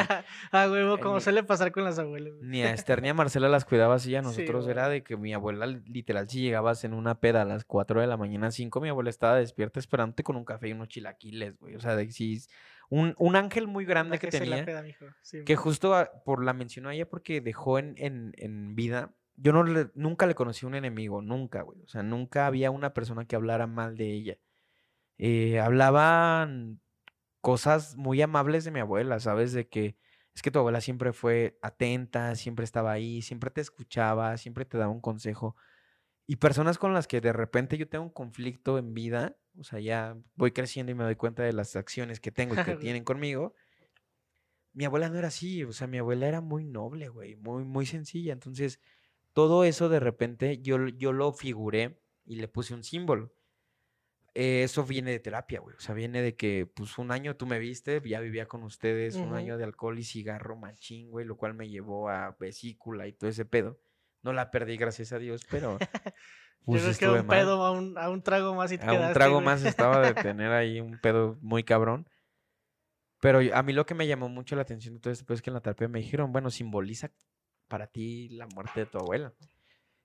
ah, huevo, como mi- suele pasar con las abuelas. ni a Esther ni a Marcela las cuidaba así, a Sí, nosotros era de que mi abuela li- literal si llegabas en una peda a las 4 de la mañana, 5, mi abuela estaba despierta esperándote con un café y unos chilaquiles, güey. O sea, de, es un, un ángel muy grande que tenía. peda. Sí, Que justo a- por la mencionó a ella porque dejó en, en, en vida. Yo no le- nunca le conocí un enemigo, nunca, güey. O sea, nunca había una persona que hablara mal de ella. Eh, hablaban cosas muy amables de mi abuela, ¿sabes? De que es que tu abuela siempre fue atenta, siempre estaba ahí, siempre te escuchaba, siempre te daba un consejo. Y personas con las que de repente yo tengo un conflicto en vida, o sea, ya voy creciendo y me doy cuenta de las acciones que tengo y que tienen conmigo. Mi abuela no era así, o sea, mi abuela era muy noble, güey, muy, muy sencilla. Entonces, todo eso de repente yo, yo lo figuré y le puse un símbolo. Eh, Eso viene de terapia, güey. O sea, viene de que, pues, un año tú me viste, ya vivía con ustedes, un año de alcohol y cigarro machín, güey, lo cual me llevó a vesícula y todo ese pedo. No la perdí, gracias a Dios, pero. Yo pues, creo que estuve un mal. pedo a un, a un trago más y te A un trago güey. más estaba de tener ahí un pedo muy cabrón. Pero a mí lo que me llamó mucho la atención de todo esto pues, es que en la terapia me dijeron, bueno, simboliza para ti la muerte de tu abuela.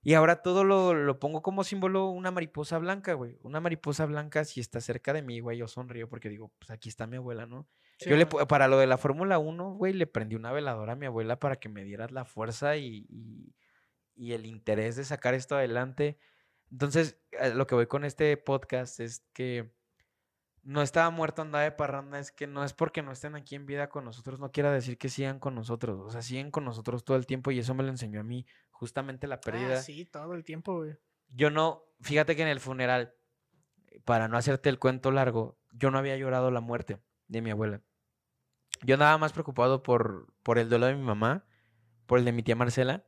Y ahora todo lo, lo pongo como símbolo una mariposa blanca, güey. Una mariposa blanca, si está cerca de mí, güey, yo sonrío porque digo, pues aquí está mi abuela, ¿no? Sí, Yo le, para lo de la Fórmula 1, güey, le prendí una veladora a mi abuela para que me dieras la fuerza y, y- y el interés de sacar esto adelante. Entonces, a lo que voy con este podcast es que no estaba muerto, andaba de parranda, es que no es porque no estén aquí en vida con nosotros, no quiera decir que sigan con nosotros, o sea, siguen con nosotros todo el tiempo y eso me lo enseñó a mí, justamente la pérdida. Ah, sí, todo el tiempo, güey. Yo no, fíjate que en el funeral, para no hacerte el cuento largo, yo no había llorado la muerte de mi abuela. Yo andaba más preocupado por, por el duelo de mi mamá, por el de mi tía Marcela,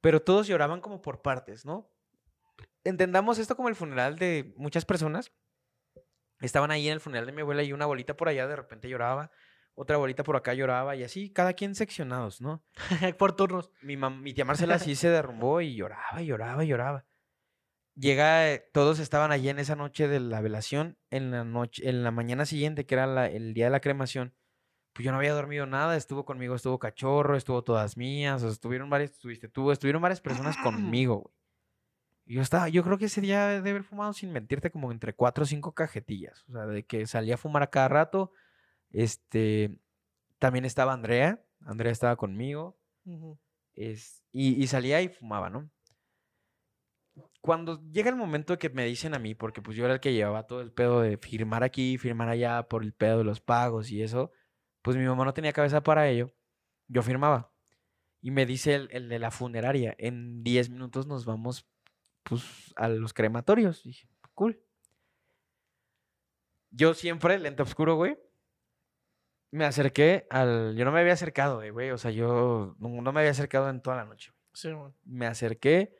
pero todos lloraban como por partes, ¿no? Entendamos esto como el funeral de muchas personas. Estaban ahí en el funeral de mi abuela y una bolita por allá de repente lloraba, otra bolita por acá lloraba y así, cada quien seccionados, ¿no? Por turnos. mi, mi tía Marcela sí se derrumbó y lloraba lloraba y lloraba. llega, eh, todos estaban allí en esa noche de la velación, en la noche, en la mañana siguiente, que era la- el día de la cremación, pues yo no había dormido nada, estuvo conmigo, estuvo cachorro, estuvo todas mías, o sea, estuvieron varias, estuviste tú, estuvieron varias personas conmigo, güey. Yo estaba, yo creo que ese día de haber fumado sin mentirte como entre cuatro o cinco cajetillas, o sea, de que salía a fumar a cada rato, este, también estaba Andrea, Andrea estaba conmigo, es, y, y salía y fumaba, ¿no? Cuando llega el momento que me dicen a mí, porque pues yo era el que llevaba todo el pedo de firmar aquí, firmar allá por el pedo de los pagos y eso, pues mi mamá no tenía cabeza para ello, yo firmaba. Y me dice el, el de la funeraria, en 10 minutos nos vamos pues a los crematorios. Y dije, cool. Yo siempre, lente oscuro, güey, me acerqué al... Yo no me había acercado, eh, güey, o sea, yo no, no me había acercado en toda la noche Sí, man. me acerqué,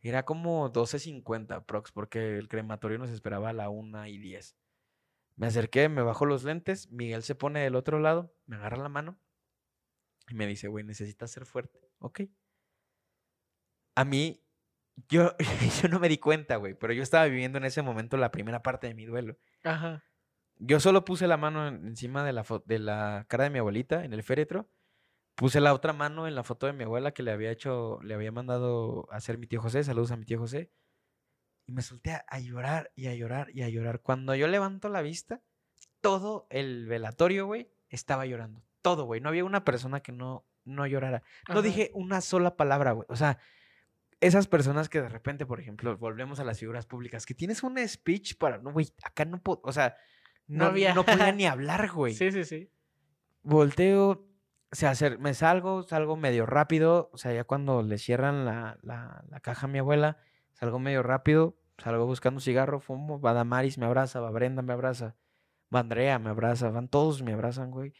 era como 12.50 prox, porque el crematorio nos esperaba a la 1 y 10. Me acerqué, me bajo los lentes, Miguel se pone del otro lado, me agarra la mano y me dice, güey, necesitas ser fuerte. Ok. A mí, yo, yo no me di cuenta, güey, pero yo estaba viviendo en ese momento la primera parte de mi duelo. Ajá. Yo solo puse la mano en- encima de la, de la cara de mi abuelita en el féretro. Puse la otra mano en la foto de mi abuela que le había hecho, le había mandado a hacer mi tío José. Saludos a mi tío José. Y me solté a, a llorar y a llorar y a llorar. Cuando yo levanto la vista, todo el velatorio, güey, estaba llorando. Todo, güey. No había una persona que no, no llorara. No Ajá. dije una sola palabra, güey. O sea, esas personas que de repente, por ejemplo, volvemos a las figuras públicas, que tienes un speech para, no, güey, acá no puedo, o sea, No no, había. no podía ni hablar, güey. Sí, sí, sí. Volteo, se hacer, me salgo, salgo medio rápido, o sea, ya cuando le cierran la, la, la caja a mi abuela, salgo medio rápido, salgo buscando cigarro, fumo, va Damaris me abraza, va Brenda me abraza, va Andrea me abraza, van todos me abrazan, güey.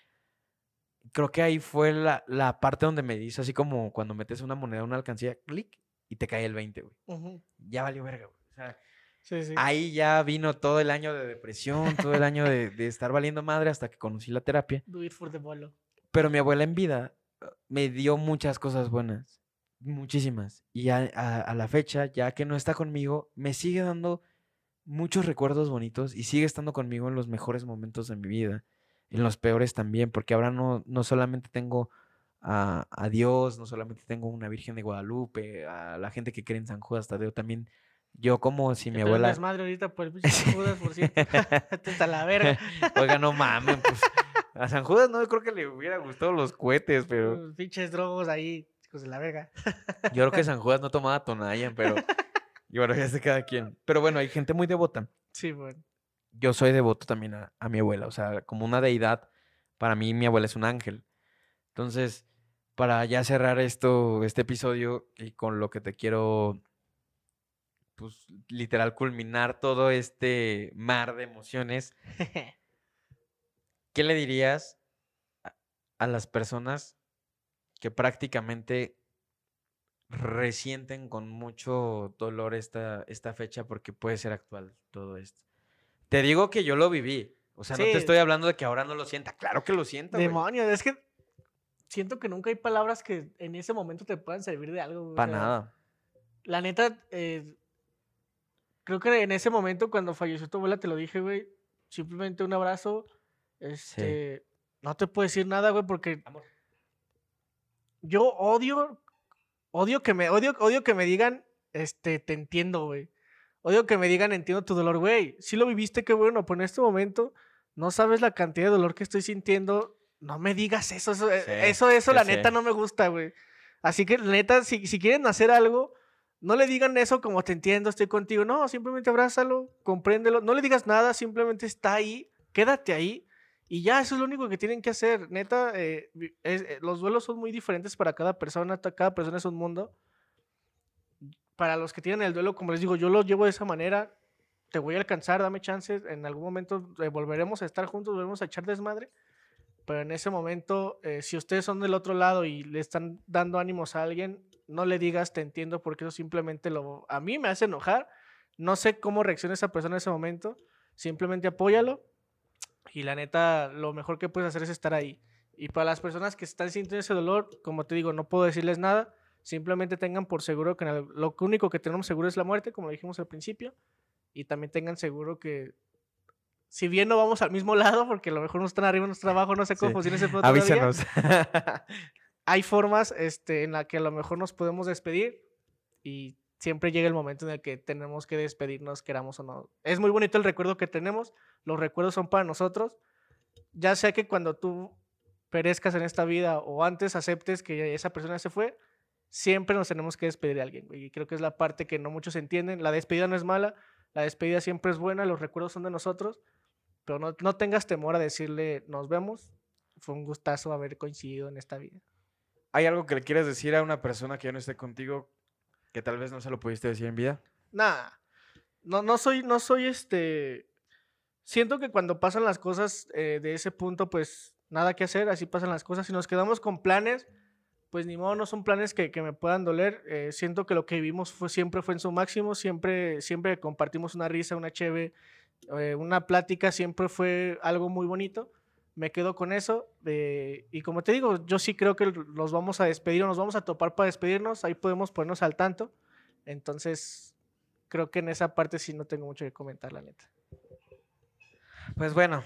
Creo que ahí fue la, la parte donde me dice así como cuando metes una moneda en una alcancía, clic, y te cae el 20, güey. Ya valió verga, güey. O sea, Sí, sí. ahí ya vino todo el año de depresión, todo el año de, de estar valiendo madre hasta que conocí la terapia. Do it for the bolo. Pero mi abuela en vida eh, me dio muchas cosas buenas, muchísimas. Y a, a- a la fecha, ya que no está conmigo, me sigue dando muchos recuerdos bonitos y sigue estando conmigo en los mejores momentos de mi vida, en los peores también, porque ahora no, no solamente tengo a, a Dios, no solamente tengo una Virgen de Guadalupe, a la gente que cree en San Judas Tadeo, también yo como si mi Que abuela... madre ahorita por el San Judas, por cierto. Está la verga. Oiga, no mames, pues... A San Judas no creo que le hubiera gustado los cohetes, pero... Los Pinches drogos ahí, chicos de la verga. Yo creo que San Judas no tomaba Tonayan, pero. Y bueno, ya sé cada quien. Pero bueno, hay gente muy devota. Sí, bueno. Yo soy devoto también a, a mi abuela. O sea, como una deidad, para mí mi abuela es un ángel. Entonces, para ya cerrar esto, este episodio, y con lo que te quiero, pues, literal, culminar todo este mar de emociones, ¿qué le dirías a, las personas que prácticamente resienten con mucho dolor esta, esta fecha porque puede ser actual todo esto? Te digo que yo lo viví. O sea, no te estoy hablando de que ahora no lo sienta. Claro que lo siento. güey. Demonios, es que siento que nunca hay palabras que en ese momento te puedan servir de algo. o Para sea, nada. La neta, eh, creo que en ese momento cuando falleció tu abuela te lo dije, güey. Simplemente un abrazo. Este, no te puedo decir nada, güey, porque Amor. yo odio, odio que me, odio, odio que me digan, este, te entiendo, güey. Odio que me digan, entiendo tu dolor, güey. Si lo viviste, qué bueno, pero en este momento no sabes la cantidad de dolor que estoy sintiendo. No me digas eso, eso, Sí, eso, eso, sí, la sí. neta no me gusta, güey. Así que, neta, si, si quieren hacer algo, no le digan eso como te entiendo, estoy contigo. No, simplemente abrázalo, compréndelo. No le digas nada, simplemente está ahí, quédate ahí. Y ya, eso es lo único que tienen que hacer. Neta, eh, es- eh, los duelos son muy diferentes para cada persona. Cada persona es un mundo. Para los que tienen el duelo, como les digo, yo lo llevo de esa manera. Te voy a alcanzar, dame chance. En algún momento eh, volveremos a estar juntos, volveremos a echar desmadre. Pero en ese momento, eh, si ustedes son del otro lado y le están dando ánimos a alguien, no le digas te entiendo porque eso simplemente lo... A mí me hace enojar. No sé cómo reacciona esa persona en ese momento. Simplemente apóyalo. Y la neta, lo mejor que puedes hacer es estar ahí. Y para las personas que están sintiendo ese dolor, como te digo, no puedo decirles nada. Simplemente tengan por seguro que lo único que tenemos seguro es la muerte, como dijimos al principio. Y también tengan seguro que, si bien no vamos al mismo lado, porque a lo mejor no están arriba, no están abajo, no sé cómo Sí. funciona ese pedo todavía, Avísanos. hay formas este, en las que a lo mejor nos podemos despedir y siempre llega el momento en el que tenemos que despedirnos, queramos o no. Es muy bonito el recuerdo que tenemos, los recuerdos son para nosotros, ya sea que cuando tú perezcas en esta vida o antes aceptes que esa persona se fue, siempre nos tenemos que despedir de alguien, y creo que es la parte que no muchos entienden, la despedida no es mala, la despedida siempre es buena, los recuerdos son de nosotros, pero no, no tengas temor a decirle nos vemos, fue un gustazo haber coincidido en esta vida. ¿Hay algo que le quieres decir a una persona que ya no esté contigo que tal vez no se lo pudiste decir en vida? Nah, no, no soy, no soy este. Siento que cuando pasan las cosas eh, de ese punto, pues nada que hacer, así pasan las cosas. Si nos quedamos con planes, pues ni modo, no son planes que, que me puedan doler. Eh, siento que lo que vivimos fue, siempre fue en su máximo, siempre, siempre compartimos una risa, una cheve, eh, una plática, siempre fue algo muy bonito. Me quedo con eso. eh, y como te digo, yo sí creo que nos vamos a despedir nos vamos a topar para despedirnos. Ahí podemos ponernos al tanto. Entonces, creo que en esa parte sí no tengo mucho que comentar, la neta. Pues bueno,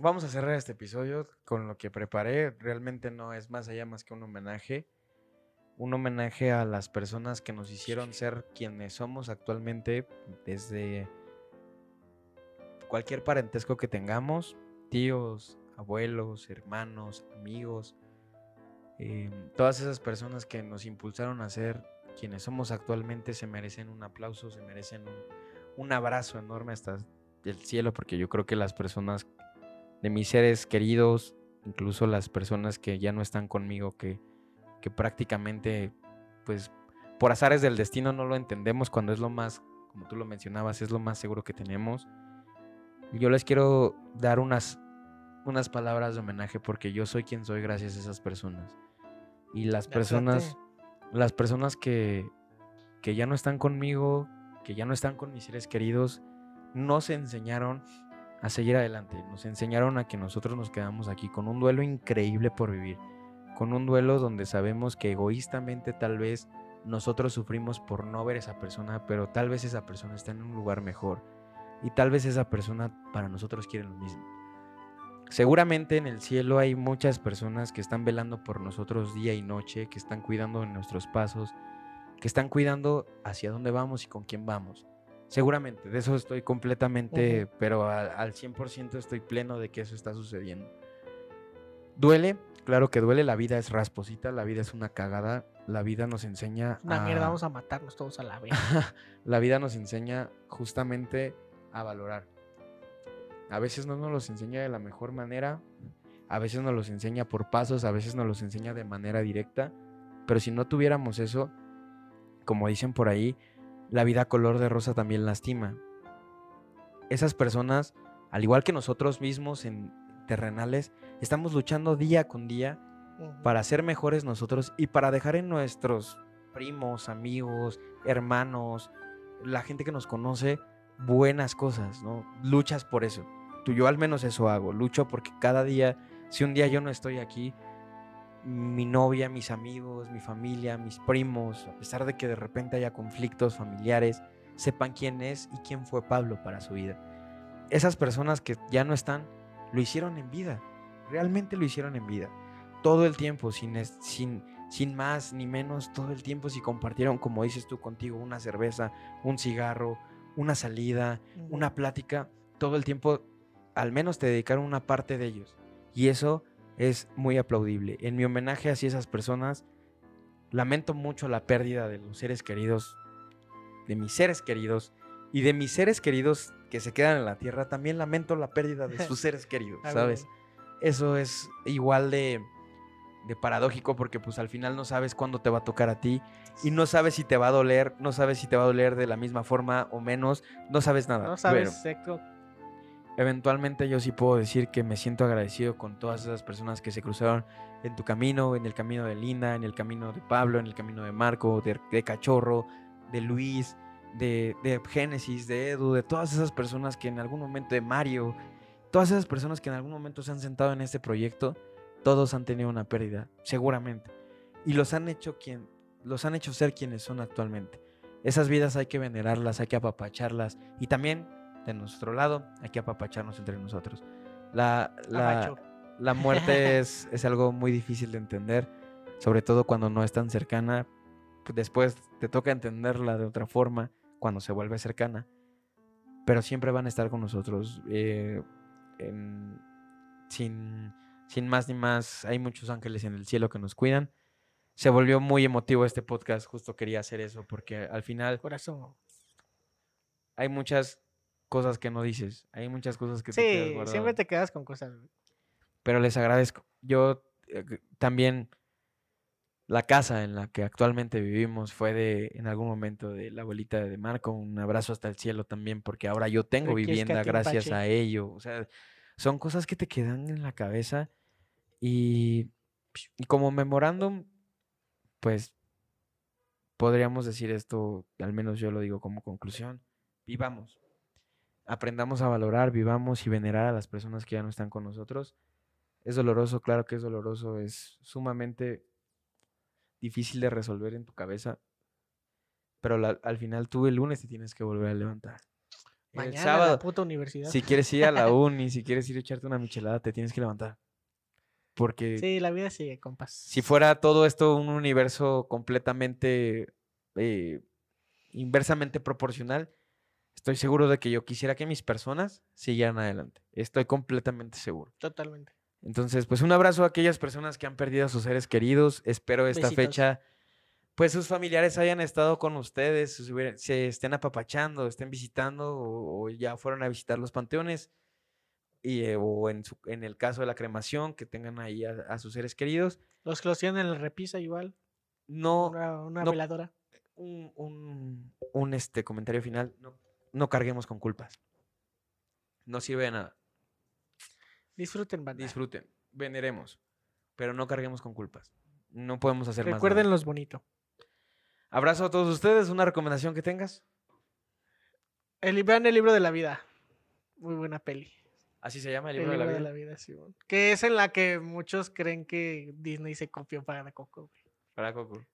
vamos a cerrar este episodio con lo que preparé. Realmente no es más allá más que un homenaje. Un homenaje a las personas que nos hicieron ser quienes somos actualmente desde cualquier parentesco que tengamos, tíos, abuelos, hermanos, amigos, eh, todas esas personas que nos impulsaron a ser quienes somos actualmente se merecen un aplauso, se merecen un, un abrazo enorme hasta el cielo, porque yo creo que las personas de mis seres queridos, incluso las personas que ya no están conmigo, que, que prácticamente, pues, por azares del destino no lo entendemos cuando es lo más, como tú lo mencionabas, es lo más seguro que tenemos. Yo les quiero dar unas, unas palabras de homenaje porque yo soy quien soy gracias a esas personas. Y las personas, las personas que, que ya no están conmigo, que ya no están con mis seres queridos, nos enseñaron a seguir adelante, nos enseñaron a que nosotros nos quedamos aquí con un duelo increíble por vivir, con un duelo donde sabemos que egoístamente tal vez nosotros sufrimos por no ver a esa persona, pero tal vez esa persona está en un lugar mejor y tal vez esa persona para nosotros quiere lo mismo. Seguramente en el cielo hay muchas personas que están velando por nosotros día y noche, que están cuidando nuestros pasos, que están cuidando hacia dónde vamos y con quién vamos. Seguramente, de eso estoy completamente, pero al, al 100% estoy pleno de que eso está sucediendo. Duele, claro que duele, la vida es rasposita, la vida es una cagada, la vida nos enseña Una a... mierda, vamos a matarnos todos a la vez. la vida nos enseña justamente a valorar. A veces no nos los enseña de la mejor manera, a veces nos los enseña por pasos, a veces nos los enseña de manera directa, pero si no tuviéramos eso, como dicen por ahí, la vida color de rosa también lastima. Esas personas, al igual que nosotros mismos en terrenales, estamos luchando día con día para ser mejores nosotros y para dejar en nuestros primos, amigos, hermanos, la gente que nos conoce, buenas cosas, ¿no? Luchas por eso. Tú, yo al menos eso hago, lucho porque cada día, si un día yo no estoy aquí, mi novia, mis amigos, mi familia, mis primos, a pesar de que de repente haya conflictos familiares, sepan quién es y quién fue Pablo para su vida. Esas personas que ya no están, lo hicieron en vida, realmente lo hicieron en vida todo el tiempo, sin, sin, sin más ni menos, todo el tiempo, si compartieron, como dices tú contigo, una cerveza, un cigarro, una salida, una plática, todo el tiempo, al menos te dedicaron una parte de ellos. Y eso es muy aplaudible. En mi homenaje hacia esas personas, lamento mucho la pérdida de los seres queridos, de mis seres queridos, y de mis seres queridos que se quedan en la tierra, también lamento la pérdida de sus seres queridos, ¿sabes? eso es igual de, de paradójico porque pues al final no sabes cuándo te va a tocar a ti y no sabes si te va a doler, no sabes si te va a doler de la misma forma o menos, no sabes nada. No sabes, exacto. eventualmente yo sí puedo decir que me siento agradecido con todas esas personas que se cruzaron en tu camino, en el camino de Linda, en el camino de Pablo, en el camino de Marco, de, de Cachorro, de Luis, de, de Génesis, de Edu, de todas esas personas que en algún momento, de Mario, todas esas personas que en algún momento se han sentado en este proyecto, todos han tenido una pérdida, seguramente. Y los han hecho quien, los han hecho ser quienes son actualmente. Esas vidas hay que venerarlas, hay que apapacharlas y también de nuestro lado hay que apapacharnos entre nosotros. La, la, la muerte es, es algo muy difícil de entender, sobre todo cuando no es tan cercana. Después te toca entenderla de otra forma cuando se vuelve cercana, pero siempre van a estar con nosotros. eh, en- sin, sin más ni más, hay muchos ángeles en el cielo que nos cuidan. Se volvió muy emotivo este podcast, justo quería hacer eso, porque al final Corazón. hay muchas cosas que no dices, hay muchas cosas que te quedas Sí, siempre te quedas con cosas. pero les agradezco. Yo eh, también la casa en la que actualmente vivimos fue de en algún momento de la abuelita de Marco, un abrazo hasta el cielo también porque ahora yo tengo vivienda gracias a ello, o sea, son cosas que te quedan en la cabeza y, y como memorándum pues podríamos decir esto, al menos yo lo digo como conclusión, vivamos. Aprendamos a valorar, vivamos y venerar a las personas que ya no están con nosotros. Es doloroso, claro que es doloroso, es sumamente difícil de resolver en tu cabeza, pero la- al final tú el lunes te tienes que volver a levantar. El Mañana sábado, la puta universidad. si quieres ir a la uni, si quieres ir a echarte una michelada, te tienes que levantar. Porque Sí, la vida sigue, compas. si fuera todo esto un universo completamente eh, inversamente proporcional, estoy seguro de que yo quisiera que mis personas siguieran adelante. Estoy completamente seguro. Totalmente. Entonces, pues un abrazo a aquellas personas que han perdido a sus seres queridos. Espero esta Besitos. fecha, pues sus familiares hayan estado con ustedes, se estén apapachando, estén visitando o, o ya fueron a visitar los panteones. Y, eh, o en, su- en el caso de la cremación, que tengan ahí a, a sus seres queridos. Los que los tienen en la repisa igual. No, Una, una no- veladora. un, un, un, este comentario final. No, no carguemos con culpas. No sirve de nada. Disfruten, banda. Disfruten, veneremos, pero no carguemos con culpas. No podemos hacer más. Recuerden nada. los bonitos. Abrazo a todos ustedes. ¿Una recomendación que tengas? El, vean el libro de la vida. Muy buena peli. Así se llama el El libro, de la vida. vida, sí, bueno. Que es en la que muchos creen que Disney se copió para Coco. güey. Para Coco.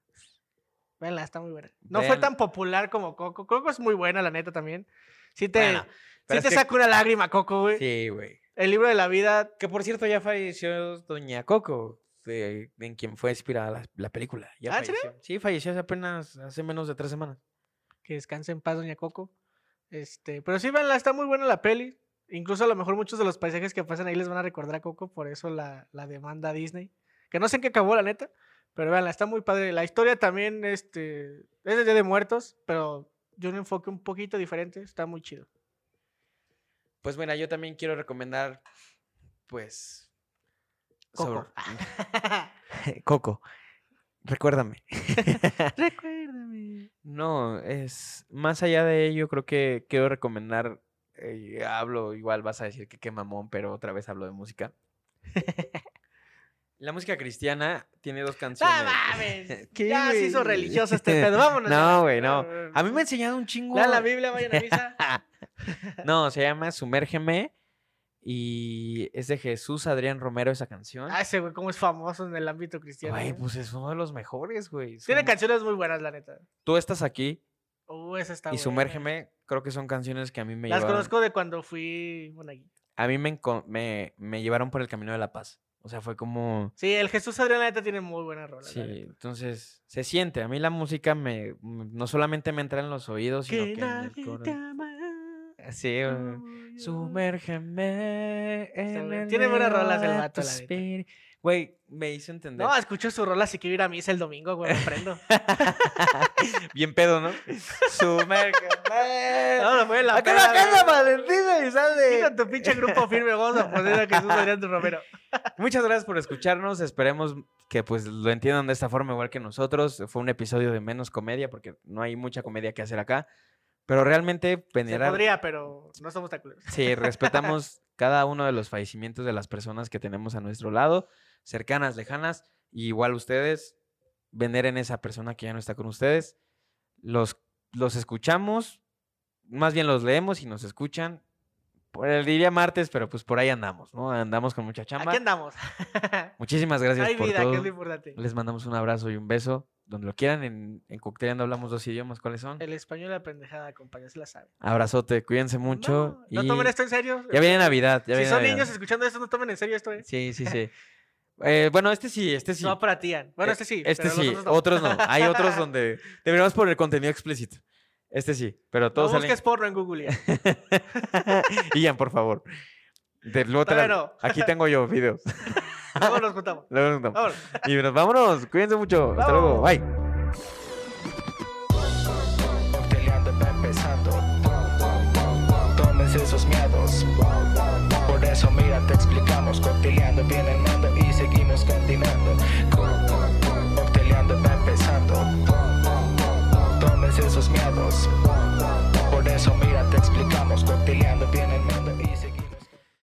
Véanla, está muy buena. No fue tan popular como Coco. Coco es muy buena, la neta, también. Sí te, Bueno, sí te que- saca una lágrima, Coco, güey. Sí, güey. El libro de la vida, Que por cierto ya falleció Doña Coco, de- en quien fue inspirada la, la película. Ya ¿Ah, falleció. Sí, falleció hace apenas, hace menos de tres semanas. que descanse en paz, Doña Coco. Este, pero sí, véanla, está muy buena la peli. Incluso a lo mejor muchos de los paisajes que pasan ahí les van a recordar a Coco, por eso la, la demanda a Disney. Que no sé en qué acabó, la neta. Pero véanla, está muy padre. La historia también este, es de Día de Muertos, pero de un enfoque un poquito diferente. Está muy chido. Pues bueno, yo también quiero recomendar, pues... Coco. sobre- Coco. Recuérdame. Recuérdame. No, es más allá de ello, creo que quiero recomendar, eh, hablo, igual vas a decir que qué mamón, pero otra vez hablo de música. La música cristiana tiene dos canciones. ¡No mames! ¿Qué, ya se hizo religioso este pedo. Vámonos. No, güey, no. A mí me ha enseñado un chingo. Lean la Biblia, vayan a misa. no, se llama Sumérgeme y es de Jesús Adrián Romero esa canción. Ah, ese güey, cómo es famoso en el ámbito cristiano. Güey, güey. pues es uno de los mejores, güey. Tiene canciones muy buenas, la neta. Tú estás aquí Uh, esa está y buena. Sumérgeme, creo que son canciones que a mí me Las llevaron. conozco de cuando fui monaguillo. A mí me, me, me llevaron por el camino de la paz. O sea, fue como... Sí, el Jesús Adrián, neta, tiene muy buena rola. Sí, entonces se siente. A mí la música me no solamente me entra en los oídos, sino Que que en el coro- te ama. Sí. Sumérgeme en bueno. el Tiene buenas rolas el vato, la. Güey, me hizo entender. No, escucho su rola si quiero ir a misa el domingo, güey, me prendo. Bien pedo, ¿no? Sumérgeme. No, no fue la Acá la güey. Valentina y sale. con tu pinche grupo firme, vamos a poner a Jesús Adrián Romero. Muchas gracias por escucharnos. Esperemos que pues lo entiendan de esta forma igual que nosotros. Fue un episodio de menos comedia porque no hay mucha comedia que hacer acá. Pero realmente Se venerar. podría, pero no somos tan. Sí, respetamos cada uno de los fallecimientos de las personas que tenemos a nuestro lado, cercanas, lejanas. Y igual ustedes veneren esa persona que ya no está con ustedes. Los, los escuchamos, más bien los leemos y nos escuchan. Por el diría martes, pero pues por ahí andamos, ¿no? Andamos con mucha chamba. Aquí andamos. Muchísimas gracias Hay por vida, todo. que es lo importante. Les mandamos un abrazo y un beso. donde lo quieran. En, en Cocteleando hablamos dos idiomas. ¿Cuáles son? El español y la pendejada, compañero, se la sabe. Abrazote, cuídense mucho. No, no y tomen esto en serio. Ya viene Navidad. Ya si viene son Navidad. niños escuchando esto, no tomen en serio esto, ¿eh? Sí, sí, sí. Eh, bueno, este sí, este sí. No para ti, Ian. Bueno, Eh, este sí. Este sí, otros no. otros no. Hay otros donde deberíamos poner contenido explícito. Este sí, pero No todos salen. busques porno en Google, Ian. Ian, por favor. De- luego te la- no. Aquí tengo yo videos. Luego nos juntamos. Luego nos damos. Vámonos. Y nos vámonos. Cuídense mucho. Hasta luego. Bye. Mira, te explicamos. Cocteleando viene el mando y seguimos continuando.